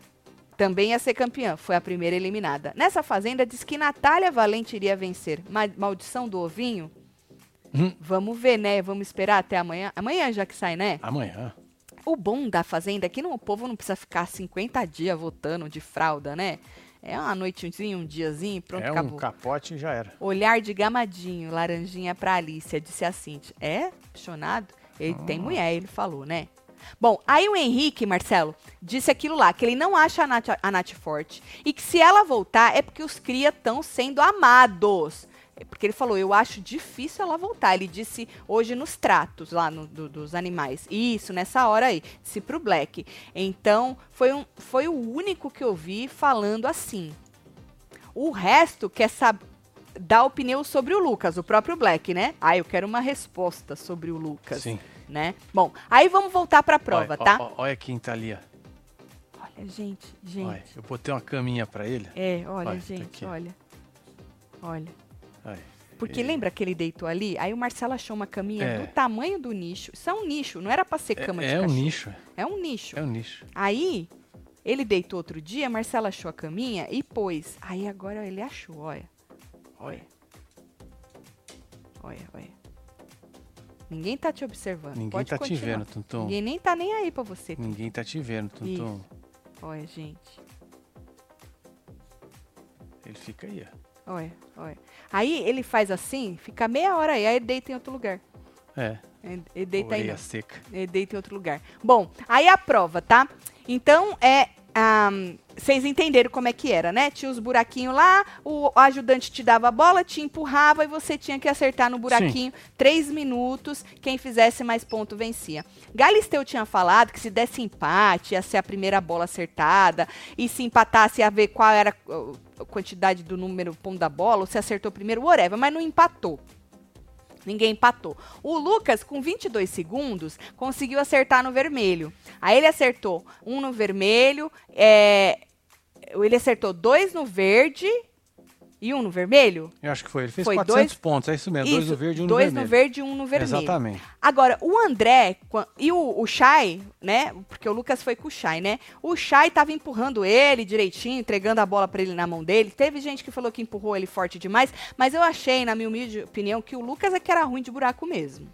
também ia ser campeã, foi a primeira eliminada. Nessa fazenda, diz que Natália Valente iria vencer. Ma maldição do ovinho? Hum. Vamos ver, né? Vamos esperar até amanhã. Amanhã já que sai, né? Amanhã. O bom da fazenda é que não, o povo não precisa ficar 50 dias votando de fralda, né? É uma noitinha, um diazinho, pronto, é acabou. um capote e já era. Olhar de gamadinho, laranjinha pra Alicia, disse assim. É? Apaixonado? Ele tem ah. mulher, ele falou, né? Bom, aí o Henrique, Marcelo, disse aquilo lá, que ele não acha a Nath, a Nath forte. E que se ela voltar é porque os cria estão sendo amados. Porque ele falou, eu acho difícil ela voltar. Ele disse hoje nos tratos lá no, do, dos animais. Isso, nessa hora aí. Disse pro Black. Então, foi, um, foi o único que eu vi falando assim. O resto quer saber dar opinião sobre o Lucas, o próprio Black, né? Ah, eu quero uma resposta sobre o Lucas. Sim. Né? Bom, aí vamos voltar pra prova, olha, tá? Olha, olha quem tá ali, ó. Olha, gente, gente. Olha, eu botei uma caminha pra ele. É, olha, olha tá gente, tá olha. Olha. Porque é. lembra que ele deitou ali? Aí o Marcelo achou uma caminha é. do tamanho do nicho. Isso é um nicho, não era pra ser é, cama é, de É um nicho. É um nicho. É um nicho. Aí, ele deitou outro dia, Marcelo achou a caminha e pôs. Aí agora ele achou, olha. Olha. Olha, olha. Ninguém tá te observando. Ninguém Pode tá continuar. te vendo, Tuntum. Ninguém nem tá nem aí pra você. Ninguém tá te vendo, Tuntum. Isso. Olha, gente. Ele fica aí, ó. Olha, olha. Aí ele faz assim, fica meia hora aí, aí ele deita em outro lugar. É. Ele deita aí. Não. seca. Ele deita em outro lugar. Bom, aí a prova, tá? Então, é um, vocês entenderam como é que era, né? Tinha os buraquinhos lá, o ajudante te dava a bola, te empurrava e você tinha que acertar no buraquinho. Sim. Três minutos, quem fizesse mais ponto vencia. Galisteu tinha falado que se desse empate, ia ser a primeira bola acertada, e se empatasse, ia ver qual era a quantidade do número ponto da bola, ou se acertou primeiro, whatever, mas não empatou. Ninguém empatou. O Lucas, com 22 segundos, conseguiu acertar no vermelho. Aí ele acertou um no vermelho, é, ele acertou dois no verde e um no vermelho? Eu acho que foi. Ele fez foi 400 dois, pontos, é isso mesmo. Isso, dois no verde e um no vermelho. Dois no verde e um no vermelho. Exatamente. Agora, o André e o, o Shai, né? Porque o Lucas foi com o Shai, né? O Shai tava empurrando ele direitinho, entregando a bola para ele na mão dele. Teve gente que falou que empurrou ele forte demais, mas eu achei, na minha humilde opinião, que o Lucas é que era ruim de buraco mesmo.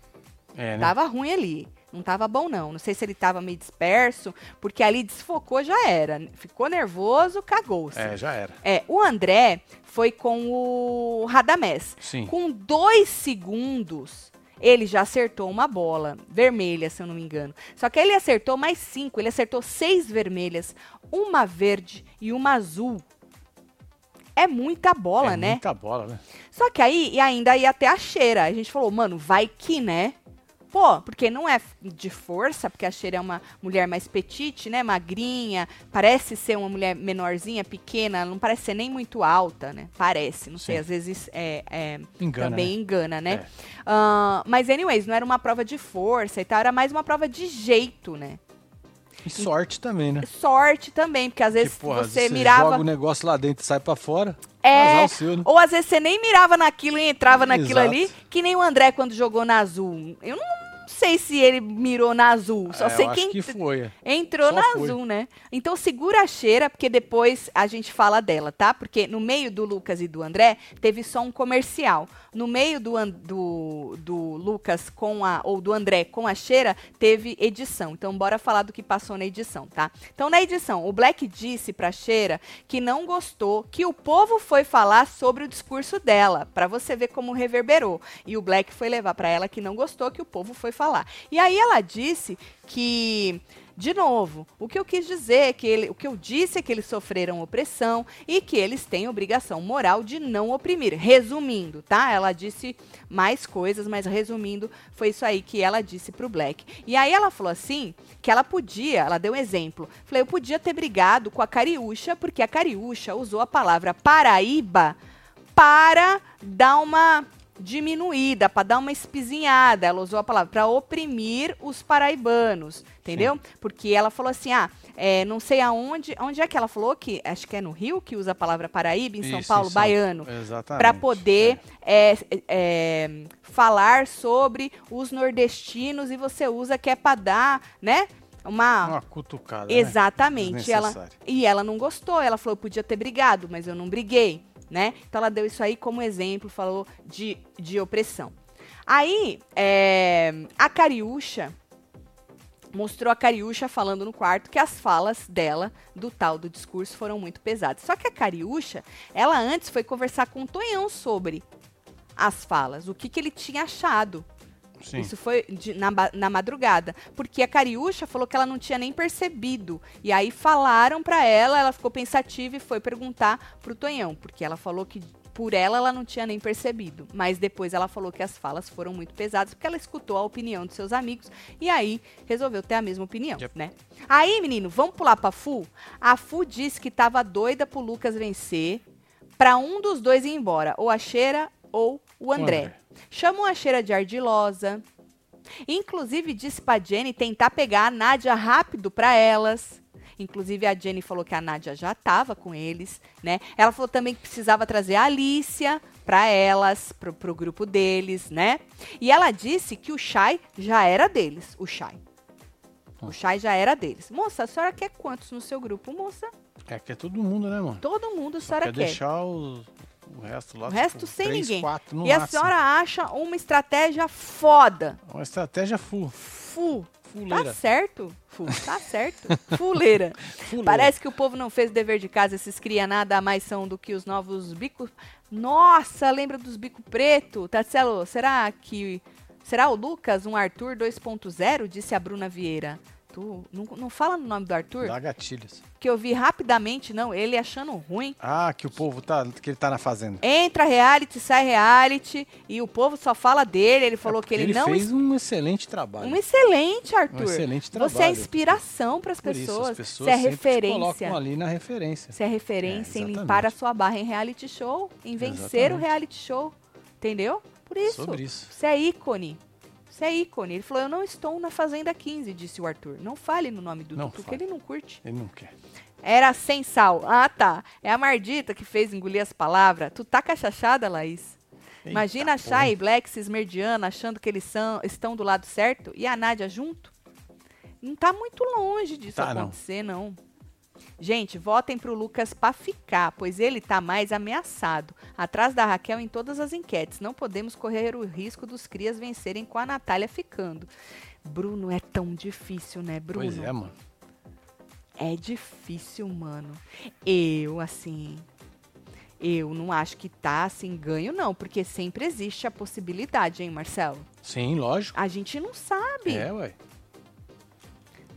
É, né? Tava ruim ali. Não tava bom, não. Não sei se ele tava meio disperso, porque ali desfocou, já era. Ficou nervoso, cagou-se. É, já era. É, o André foi com o Radamés. Sim. Com dois segundos, ele já acertou uma bola vermelha, se eu não me engano. Só que ele acertou mais cinco. Ele acertou seis vermelhas, uma verde e uma azul. É muita bola, é né? Muita bola, né? Só que aí, e ainda ia até a cheira. A gente falou, mano, vai que, né? Pô, porque não é de força, porque a Cheira é uma mulher mais petite, né? Magrinha, parece ser uma mulher menorzinha, pequena, não parece ser nem muito alta, né? Parece, não Sim. sei, às vezes é, é engana, também né? engana, né? É. Uh, mas, anyways, não era uma prova de força e tal, era mais uma prova de jeito, né? E sorte também, né? Sorte também, porque às vezes que, porra, você, você mirava. joga o negócio lá dentro e sai para fora. É, seu, né? ou às vezes você nem mirava naquilo e entrava naquilo Exato. ali, que nem o André quando jogou na azul. Eu não sei se ele mirou na azul. Só é, sei quem que foi. entrou Só na foi. azul, né? Então segura a cheira, porque depois a gente fala dela, tá? Porque no meio do Lucas e do André teve só um comercial. No meio do, do, do Lucas com a. ou do André com a cheira, teve edição. Então, bora falar do que passou na edição, tá? Então, na edição, o Black disse pra cheira que não gostou, que o povo foi falar sobre o discurso dela, para você ver como reverberou. E o Black foi levar para ela que não gostou, que o povo foi falar. E aí ela disse que de novo, o que eu quis dizer é que ele, o que eu disse é que eles sofreram opressão e que eles têm obrigação moral de não oprimir. Resumindo, tá? Ela disse mais coisas, mas resumindo, foi isso aí que ela disse pro Black. E aí ela falou assim, que ela podia, ela deu um exemplo. Falei, eu podia ter brigado com a Cariúcha, porque a Cariúcha usou a palavra Paraíba para dar uma diminuída, para dar uma espizinhada. Ela usou a palavra para oprimir os paraibanos, entendeu? Sim. Porque ela falou assim: ah, é, não sei aonde, onde é que ela falou que acho que é no Rio que usa a palavra Paraíba, em São Paulo, baiano, para poder é. É, é, falar sobre os nordestinos e você usa que é para dar, né? Uma, uma cutucada. Né? Exatamente. Né? Ela, e ela não gostou. Ela falou: podia ter brigado, mas eu não briguei né? Então ela deu isso aí como exemplo, falou de, de opressão. Aí, é, a Cariúcha mostrou a Cariúcha falando no quarto que as falas dela, do tal do discurso, foram muito pesadas. Só que a Cariúcha, ela antes foi conversar com o Tonhão sobre as falas, o que, que ele tinha achado Sim. Isso foi de, na, na madrugada. Porque a Cariúcha falou que ela não tinha nem percebido. E aí falaram para ela, ela ficou pensativa e foi perguntar pro Tonhão. Porque ela falou que por ela ela não tinha nem percebido. Mas depois ela falou que as falas foram muito pesadas porque ela escutou a opinião dos seus amigos e aí resolveu ter a mesma opinião, yep. né? Aí, menino, vamos pular pra Fu? A Fu disse que tava doida pro Lucas vencer para um dos dois ir embora, ou a Cheira ou o André. André. Chamou a cheira de ardilosa. Inclusive disse pra Jenny tentar pegar a Nádia rápido para elas. Inclusive a Jenny falou que a Nádia já estava com eles, né? Ela falou também que precisava trazer a Alicia para elas, pro, pro grupo deles, né? E ela disse que o Shai já era deles, o Shai. O Shai já era deles. Moça, a senhora quer quantos no seu grupo, moça? É, quer todo mundo, né, mano? Todo mundo a senhora quer. Quer deixar os, o resto lá. O resto tipo, sem 3, ninguém. 4 no e máximo. a senhora acha uma estratégia foda. Uma estratégia full. Full. Fuleira. Tá certo, Full, (laughs) tá certo. Fuleira. Fuleira. Parece que o povo não fez o dever de casa, esses cria nada mais são do que os novos bicos. Nossa, lembra dos bico preto? Tarcelo, será que. Será o Lucas um Arthur 2.0? Disse a Bruna Vieira. Tu não, não fala no nome do Arthur? Dá gatilhos. Que eu vi rapidamente, não, ele achando ruim. Ah, que o povo tá. que ele tá na fazenda. Entra reality, sai reality, e o povo só fala dele. Ele falou é que ele, ele não. Ele fez um excelente trabalho. Um excelente, Arthur. Um excelente trabalho. Você é inspiração para as pessoas. pessoas. Você é referência. colocam ali na referência. Você é referência é, em limpar a sua barra em reality show, em vencer exatamente. o reality show. Entendeu? Por isso. Sobre isso. Você é ícone. Você é ícone. Ele falou: Eu não estou na Fazenda 15, disse o Arthur. Não fale no nome do não Dudu, porque ele não curte. Ele não quer. Era sem sal. Ah, tá. É a Mardita que fez engolir as palavras. Tu tá cachachada, Laís? Eita Imagina a Chay e Black se achando que eles são, estão do lado certo e a Nádia junto. Não tá muito longe disso tá, acontecer, não. não. Gente, votem pro Lucas para ficar, pois ele tá mais ameaçado. Atrás da Raquel em todas as enquetes. Não podemos correr o risco dos crias vencerem com a Natália ficando. Bruno, é tão difícil, né, Bruno? Pois é, mano. É difícil, mano. Eu, assim. Eu não acho que tá assim ganho, não, porque sempre existe a possibilidade, hein, Marcelo? Sim, lógico. A gente não sabe. É, ué.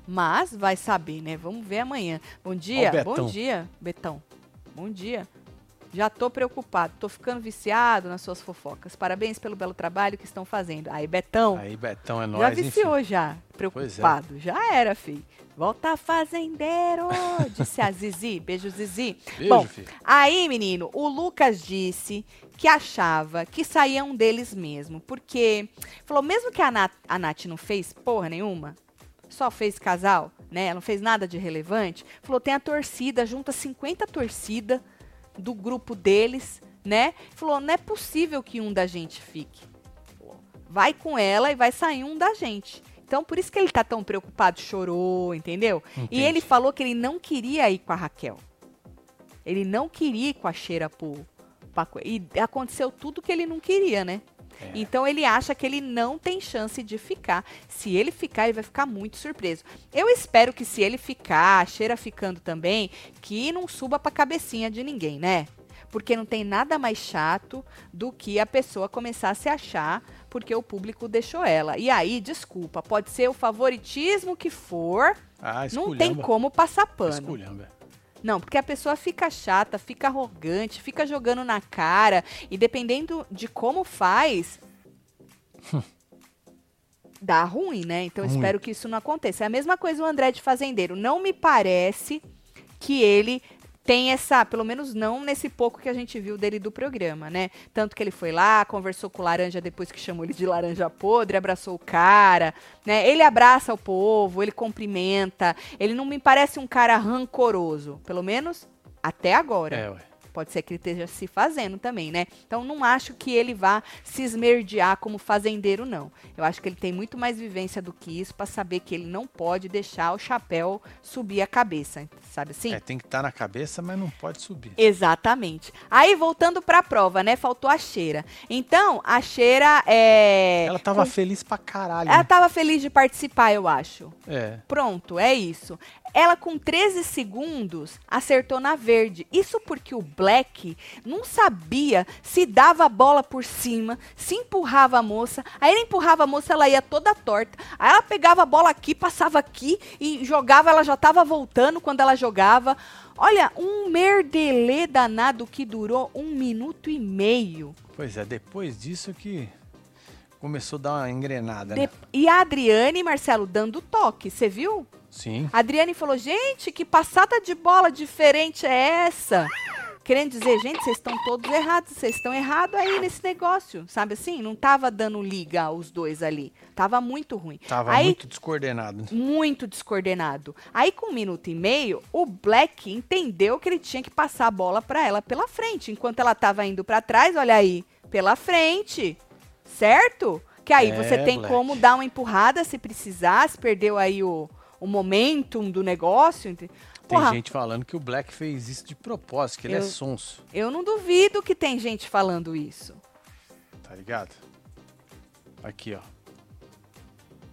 Mas vai saber, né? Vamos ver amanhã. Bom dia, bom dia, Betão. Bom dia. Já tô preocupado, tô ficando viciado nas suas fofocas. Parabéns pelo belo trabalho que estão fazendo. Aí, Betão. Aí, Betão é nóis, Já viciou enfim. já, preocupado. É. Já era, filho. Volta fazendeiro, (laughs) disse a Zizi. Beijo, Zizi. Beijo, Bom, filho. aí, menino, o Lucas disse que achava que saía um deles mesmo. Porque, falou, mesmo que a, Nat, a Nath não fez porra nenhuma, só fez casal, né? Ela não fez nada de relevante. Falou, tem a torcida, junta 50 torcida do grupo deles, né? Falou, não é possível que um da gente fique. Vai com ela e vai sair um da gente. Então, por isso que ele tá tão preocupado, chorou, entendeu? Entendi. E ele falou que ele não queria ir com a Raquel. Ele não queria ir com a Cheira pro, pra, e aconteceu tudo que ele não queria, né? É. Então ele acha que ele não tem chance de ficar. Se ele ficar, ele vai ficar muito surpreso. Eu espero que se ele ficar, a cheira ficando também, que não suba pra cabecinha de ninguém, né? Porque não tem nada mais chato do que a pessoa começar a se achar porque o público deixou ela. E aí, desculpa, pode ser o favoritismo que for, Ah, não tem como passar pano. Esculhamba. Não, porque a pessoa fica chata, fica arrogante, fica jogando na cara. E dependendo de como faz. (laughs) dá ruim, né? Então Ruim. espero que isso não aconteça. É a mesma coisa o André de Fazendeiro. Não me parece que ele tem essa, pelo menos não nesse pouco que a gente viu dele do programa, né? Tanto que ele foi lá, conversou com o Laranja depois que chamou ele de Laranja Podre, abraçou o cara, né? Ele abraça o povo, ele cumprimenta. Ele não me parece um cara rancoroso, pelo menos até agora. É, ué. Pode ser que ele esteja se fazendo também, né? Então não acho que ele vá se esmerdear como fazendeiro, não. Eu acho que ele tem muito mais vivência do que isso para saber que ele não pode deixar o chapéu subir a cabeça, sabe assim? É, tem que estar na cabeça, mas não pode subir. Exatamente. Aí voltando para a prova, né? Faltou a cheira. Então a cheira é. Ela tava com- feliz pra caralho. Ela né? tava feliz de participar, eu acho. É. Pronto, é isso. Ela com 13 segundos acertou na verde. Isso porque o Black não sabia se dava a bola por cima, se empurrava a moça. Aí ele empurrava a moça, ela ia toda torta. Aí ela pegava a bola aqui, passava aqui e jogava, ela já tava voltando quando ela jogava. Olha, um merdelê danado que durou um minuto e meio. Pois é, depois disso que começou a dar uma engrenada, né? De- E a Adriane, Marcelo, dando toque, você viu? Sim. A Adriane falou: gente, que passada de bola diferente é essa? Querendo dizer, gente, vocês estão todos errados, vocês estão errados aí nesse negócio, sabe assim? Não tava dando liga os dois ali. Tava muito ruim. Tava aí, muito descoordenado. muito descoordenado. Aí, com um minuto e meio, o Black entendeu que ele tinha que passar a bola pra ela pela frente. Enquanto ela tava indo pra trás, olha aí, pela frente. Certo? Que aí É, você tem Black. como dar uma empurrada se precisar, se perdeu aí o, o momentum do negócio. Tem Porra, gente falando que o Black fez isso de propósito, que ele é sonso, eu não duvido que tem gente falando isso. tá ligado? Aqui, ó.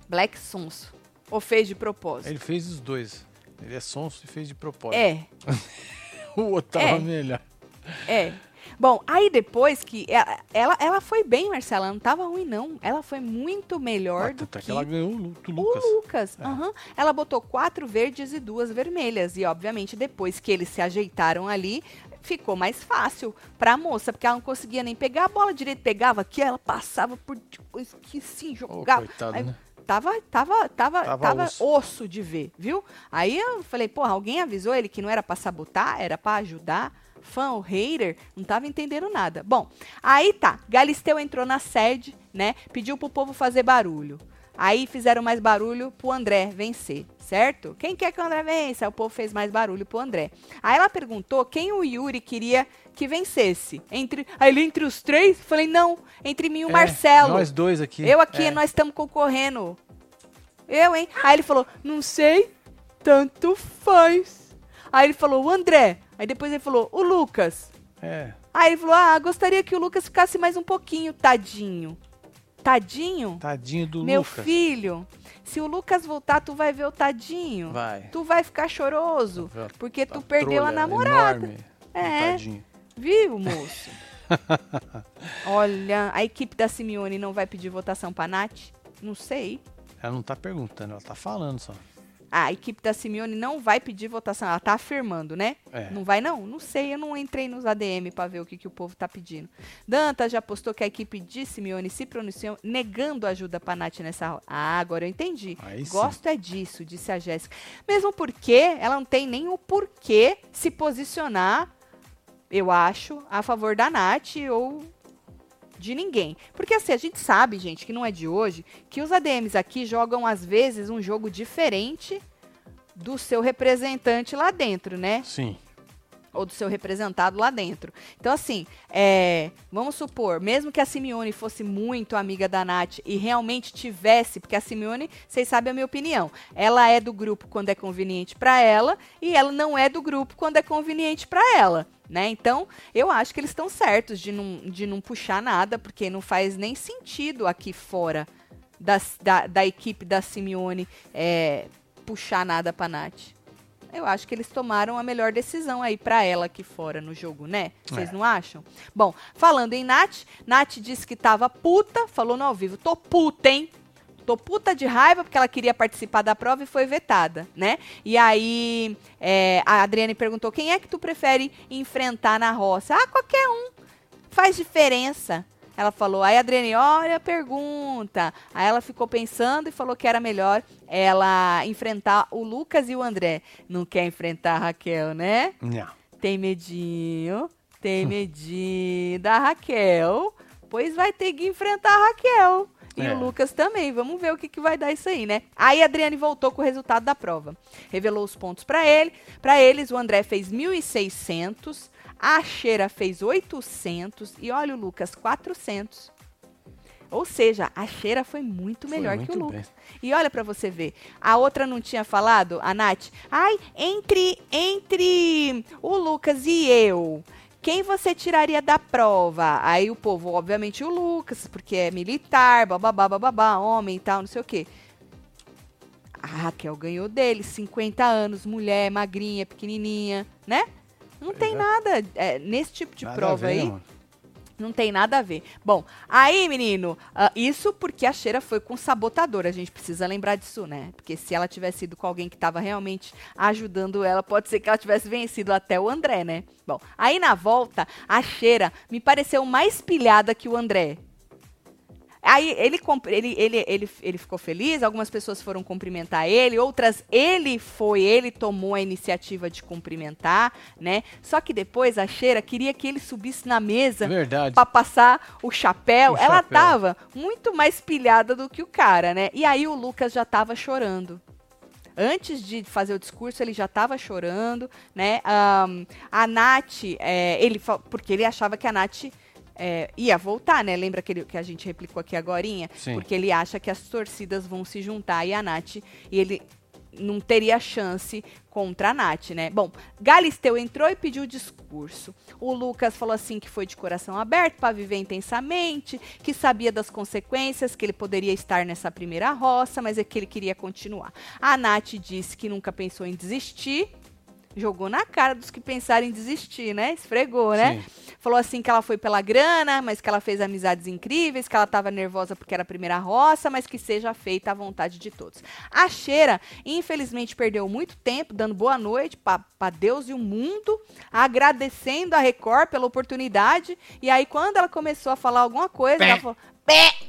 Black Sonso. Ou fez de propósito? Ele fez os dois. Ele é sonso e fez de propósito. É. (laughs) O outro tava É. melhor. É. Bom, aí depois que. Ela, ela, ela foi bem, Marcela. Ela não tava ruim, não. Ela foi muito melhor Ah, do é que. que ela ganhou o Lu- do O Lucas. Lucas. aham. Ela botou quatro verdes e duas vermelhas. E, obviamente, depois que eles se ajeitaram ali, ficou mais fácil pra moça, porque ela não conseguia nem pegar a bola direito. Pegava aqui, ela passava por coisa que sim, jogava. coitado, Aí né? Tava, tava, tava, Tava tava, osso. osso. de ver, viu? Aí eu falei, porra, alguém avisou ele que não era pra sabotar, era pra ajudar? Fã ou hater, não tava entendendo nada. Bom, aí tá, Galisteu entrou na sede, né? Pediu pro povo fazer barulho. Aí fizeram mais barulho pro André vencer, certo? Quem quer que o André vença? O povo fez mais barulho pro André. Aí ela perguntou quem o Yuri queria que vencesse. Entre, aí ele entre os três, falei, não, entre mim e o É, Marcelo. Nós dois aqui. Eu aqui, É. nós estamos concorrendo. Eu, hein? Aí ele falou, não sei, tanto faz. Aí ele falou, o André. Aí depois ele falou, o Lucas. É. Aí ele falou, ah, gostaria que o Lucas ficasse mais um pouquinho, tadinho. Tadinho? Tadinho do Meu Lucas. filho, se o Lucas voltar, tu vai ver o tadinho. Vai. Tu vai ficar choroso, Vai porque tu A perdeu a namorada. enorme. É. Tadinho. Viu, moço? (laughs) Olha, a equipe da Simeone não vai pedir votação pra Nath? Não sei. Ela não tá perguntando, ela tá falando só. A equipe da Simeone não vai pedir votação. Ela tá afirmando, né? É. Não vai, não? Não sei, eu não entrei nos ADM pra ver o que, que o povo tá pedindo. Danta já postou que a equipe de Simeone se pronunciou negando ajuda pra Nath nessa hora. Ah, agora eu entendi. Aí sim. Gosto é disso, disse a Jéssica. Mesmo porque ela não tem nem o porquê se posicionar, eu acho, a favor da Nath ou de ninguém. Porque assim, a gente sabe, gente, que não é de hoje, que os ADMs aqui jogam às vezes um jogo diferente do seu representante lá dentro, né? Sim. Ou do seu representado lá dentro. Então, assim, é, vamos supor, mesmo que a Simeone fosse muito amiga da Nath e realmente tivesse, porque a Simeone, vocês sabem a minha opinião, ela é do grupo quando é conveniente para ela e ela não é do grupo quando é conveniente para ela. Né? Então, eu acho que eles estão certos de não, de não puxar nada, porque não faz nem sentido aqui fora das- da, da equipe da Simeone é, puxar nada pra Nath. Eu acho que eles tomaram a melhor decisão aí para ela aqui fora no jogo, né? Vocês É. não acham? Bom, falando em Nath, Nath disse que tava puta, falou no ao vivo, tô puta, hein? Tô puta de raiva porque ela queria participar da prova e foi vetada, né? E aí é, a Adriane perguntou: quem é que tu prefere enfrentar na roça? Ah, qualquer um. Faz diferença. Ela falou, aí a Adriane, olha a pergunta. Aí ela ficou pensando e falou que era melhor ela enfrentar o Lucas e o André. Não quer enfrentar a Raquel, né? Não. Tem medinho, tem medinho da Raquel, pois vai ter que enfrentar a Raquel. E É. o Lucas também. Vamos ver o que, que vai dar isso aí, né? Aí a Adriane voltou com o resultado da prova. Revelou os pontos para ele. Para eles, o André fez 1.600, a Cheira fez 800 e olha o Lucas, 400. Ou seja, a Cheira foi muito Foi melhor muito que o bem. Lucas. E olha pra você ver, a outra não tinha falado, a Nath? Ai, entre, entre o Lucas e eu, quem você tiraria da prova? Aí o povo, obviamente o Lucas, porque é militar, bababá, bababá, homem e tal, não sei o quê. A Raquel ganhou dele, 50 anos, mulher, magrinha, pequenininha, né? Não tem é. nada é, nesse tipo de Nada prova ver, aí. mano. Não tem nada a ver. Bom, aí, menino, ah, isso porque a Cheira foi com sabotador. A gente precisa lembrar disso, né? Porque se ela tivesse ido com alguém que estava realmente ajudando ela, pode ser que ela tivesse vencido até o André, né? Bom, aí na volta, a Cheira me pareceu mais pilhada que o André. Aí ele, ele, ele, ele, ele ficou feliz, algumas pessoas foram cumprimentar ele, outras ele foi, ele tomou a iniciativa de cumprimentar, né? Só que depois a Cheira queria que ele subisse na mesa pra passar o chapéu. O Ela chapéu. tava muito mais pilhada do que o cara, né? E aí o Lucas já tava chorando. Antes de fazer o discurso, ele já tava chorando, né? Ahn, a Nath, é, ele, porque ele achava que a Nath é, ia voltar, né? Lembra que, ele- que a gente replicou aqui agorinha? Sim. Porque ele acha que as torcidas vão se juntar e a Nath, e ele não teria chance contra a Nath, né? Bom, Galisteu entrou e pediu discurso. O Lucas falou assim que foi de coração aberto para viver intensamente, que sabia das consequências, que ele poderia estar nessa primeira roça, mas é que ele queria continuar. A Nath disse que nunca pensou em desistir. Jogou na cara dos que pensaram em desistir, né? Esfregou, né? Sim. Falou assim que ela foi pela grana, mas que ela fez amizades incríveis, que ela estava nervosa porque era a primeira roça, mas que seja feita à vontade de todos. A Cheira, infelizmente, perdeu muito tempo dando boa noite para Deus e o mundo, agradecendo a Record pela oportunidade. E aí, quando ela começou a falar alguma coisa, Pé. ela falou: Pé!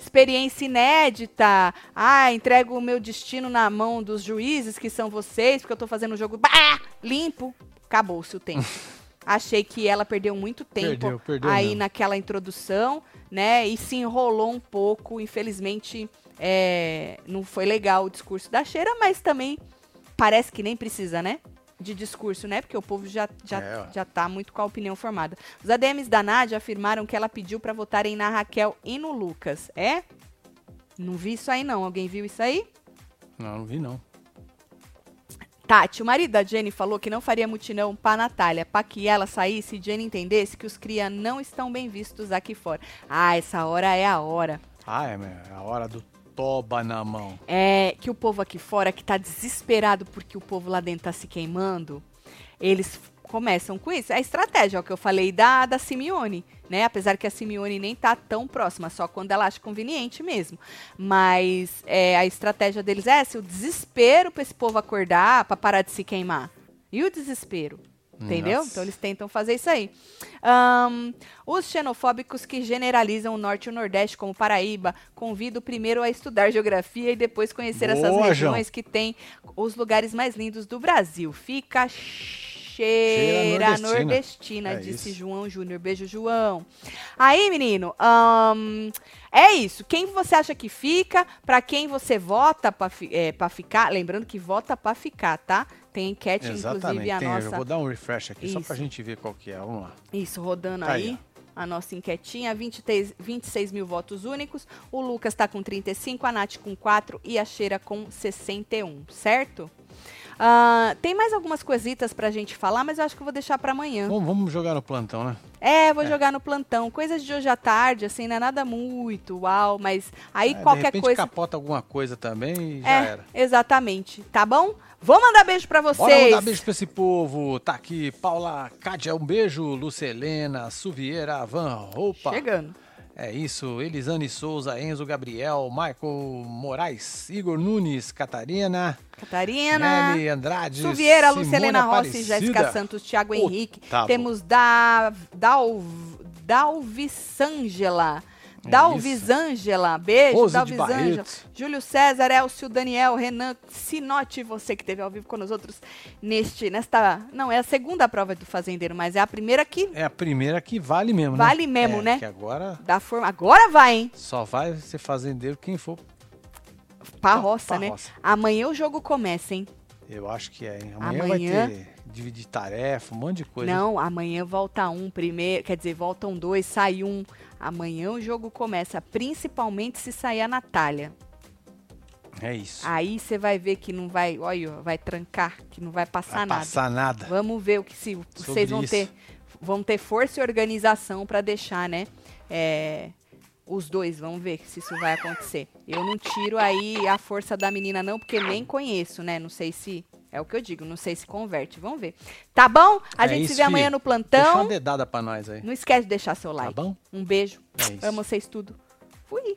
Experiência inédita. Ah, entrego o meu destino na mão dos juízes, que são vocês, porque eu tô fazendo o jogo bah, limpo. Acabou-se o tempo. (laughs) Achei que ela perdeu muito tempo Perdeu, perdeu aí mesmo. naquela introdução, né? E se enrolou um pouco. Infelizmente, é, não foi legal o discurso da Cheira, mas também parece que nem precisa, né? De discurso, né? Porque o povo já, já, É, já tá muito com a opinião formada. Os ADMs da Nádia afirmaram que ela pediu pra votarem na Raquel e no Lucas. É? Não vi isso aí, não. Alguém viu isso aí? Não, não vi não. Tati, o marido da Jenny falou que não faria mutinão pra Natália, pra que ela saísse e Jenny entendesse que os cria não estão bem vistos aqui fora. Ah, essa hora é a hora. Ah, é, é a hora do toba na mão. É que o povo aqui fora, que tá desesperado porque o povo lá dentro tá se queimando, eles começam com isso. É a estratégia, é o que eu falei da, da Simeone, né? Apesar que a Simeone nem tá tão próxima, só quando ela acha conveniente mesmo. Mas é, a estratégia deles é essa, o desespero pra esse povo acordar, pra parar de se queimar. E o desespero? Entendeu? Nossa. Então eles tentam fazer isso aí. Ahn, os xenofóbicos que generalizam o Norte e o Nordeste como Paraíba, convido primeiro a estudar geografia e depois conhecer essas Boa, regiões que têm os lugares mais lindos do Brasil. Fica cheira nordestina. nordestina, É disse isso. João Júnior. Beijo, João. Aí, menino, ahn, é isso. Quem você acha que fica? Pra quem você vota pra, fi- é, ficar? Lembrando que vota pra ficar, tá? Tem enquete, Exatamente. inclusive, a Tem, Eu nossa. vou dar um refresh aqui só Isso. pra gente ver qual que é. Vamos lá. Isso, rodando Tá aí. aí, A nossa enquetinha, 23, 26 mil votos únicos. O Lucas tá com 35, a Nath com 4 e a Cheira com 61, certo? Ah, tem mais algumas coisitas pra gente falar, mas eu acho que eu vou deixar pra amanhã. Vamos, vamos jogar no plantão, né? É, vou É. jogar no plantão. Coisas de hoje à tarde, assim, não é nada muito, uau, mas aí É, de qualquer repente coisa. capota alguma coisa também e já É, era. exatamente. Tá bom? Vou mandar beijo pra vocês. Bora mandar beijo pra esse povo. Tá aqui, Paula Cádia, um beijo. Lúcia Helena, Suvieira, Van Roupa. Chegando. É isso, Elisane Souza, Enzo Gabriel, Michael Moraes, Igor Nunes, Catarina. Catarina. Nelly Andrade. Suvieira, Lucelena Rossi, Jéssica Santos, Thiago Henrique. Temos da, Dal, Dalvisângela. É Dalvisângela, beijo, Rose Dalvisângela. Júlio César, Elcio, Daniel, Renan, Sinote, você que esteve ao vivo com nós outros neste, nesta, não, é a segunda prova do fazendeiro, mas é a primeira que... É a primeira que vale mesmo, né? Vale mesmo, é, né? Que agora... Da forma, agora vai, hein? Só vai ser fazendeiro quem for... Pra roça, né? Roça. Amanhã o jogo começa, hein? Eu acho que é, hein? Amanhã, amanhã... vai ter dividir tarefa, um monte de coisa. Não, amanhã volta um primeiro, quer dizer, voltam dois, sai um. Amanhã o jogo começa, principalmente se sair a Natália. É isso. Aí você vai ver que não vai, olha, vai trancar, que não vai passar vai nada. Passar nada. Vamos ver o que se vocês vão isso. ter, vão ter força e organização para deixar, né? É, os dois, vamos ver se isso vai acontecer. Eu não tiro aí a força da menina não, porque nem conheço, né? Não sei se é o que eu digo. Não sei se converte. Vamos ver. Tá bom? A é gente isso, se vê amanhã filho. no plantão. Deixa uma dedada pra nós aí. Não esquece de deixar seu like. Tá bom? Um beijo. É. Amo vocês tudo. Fui.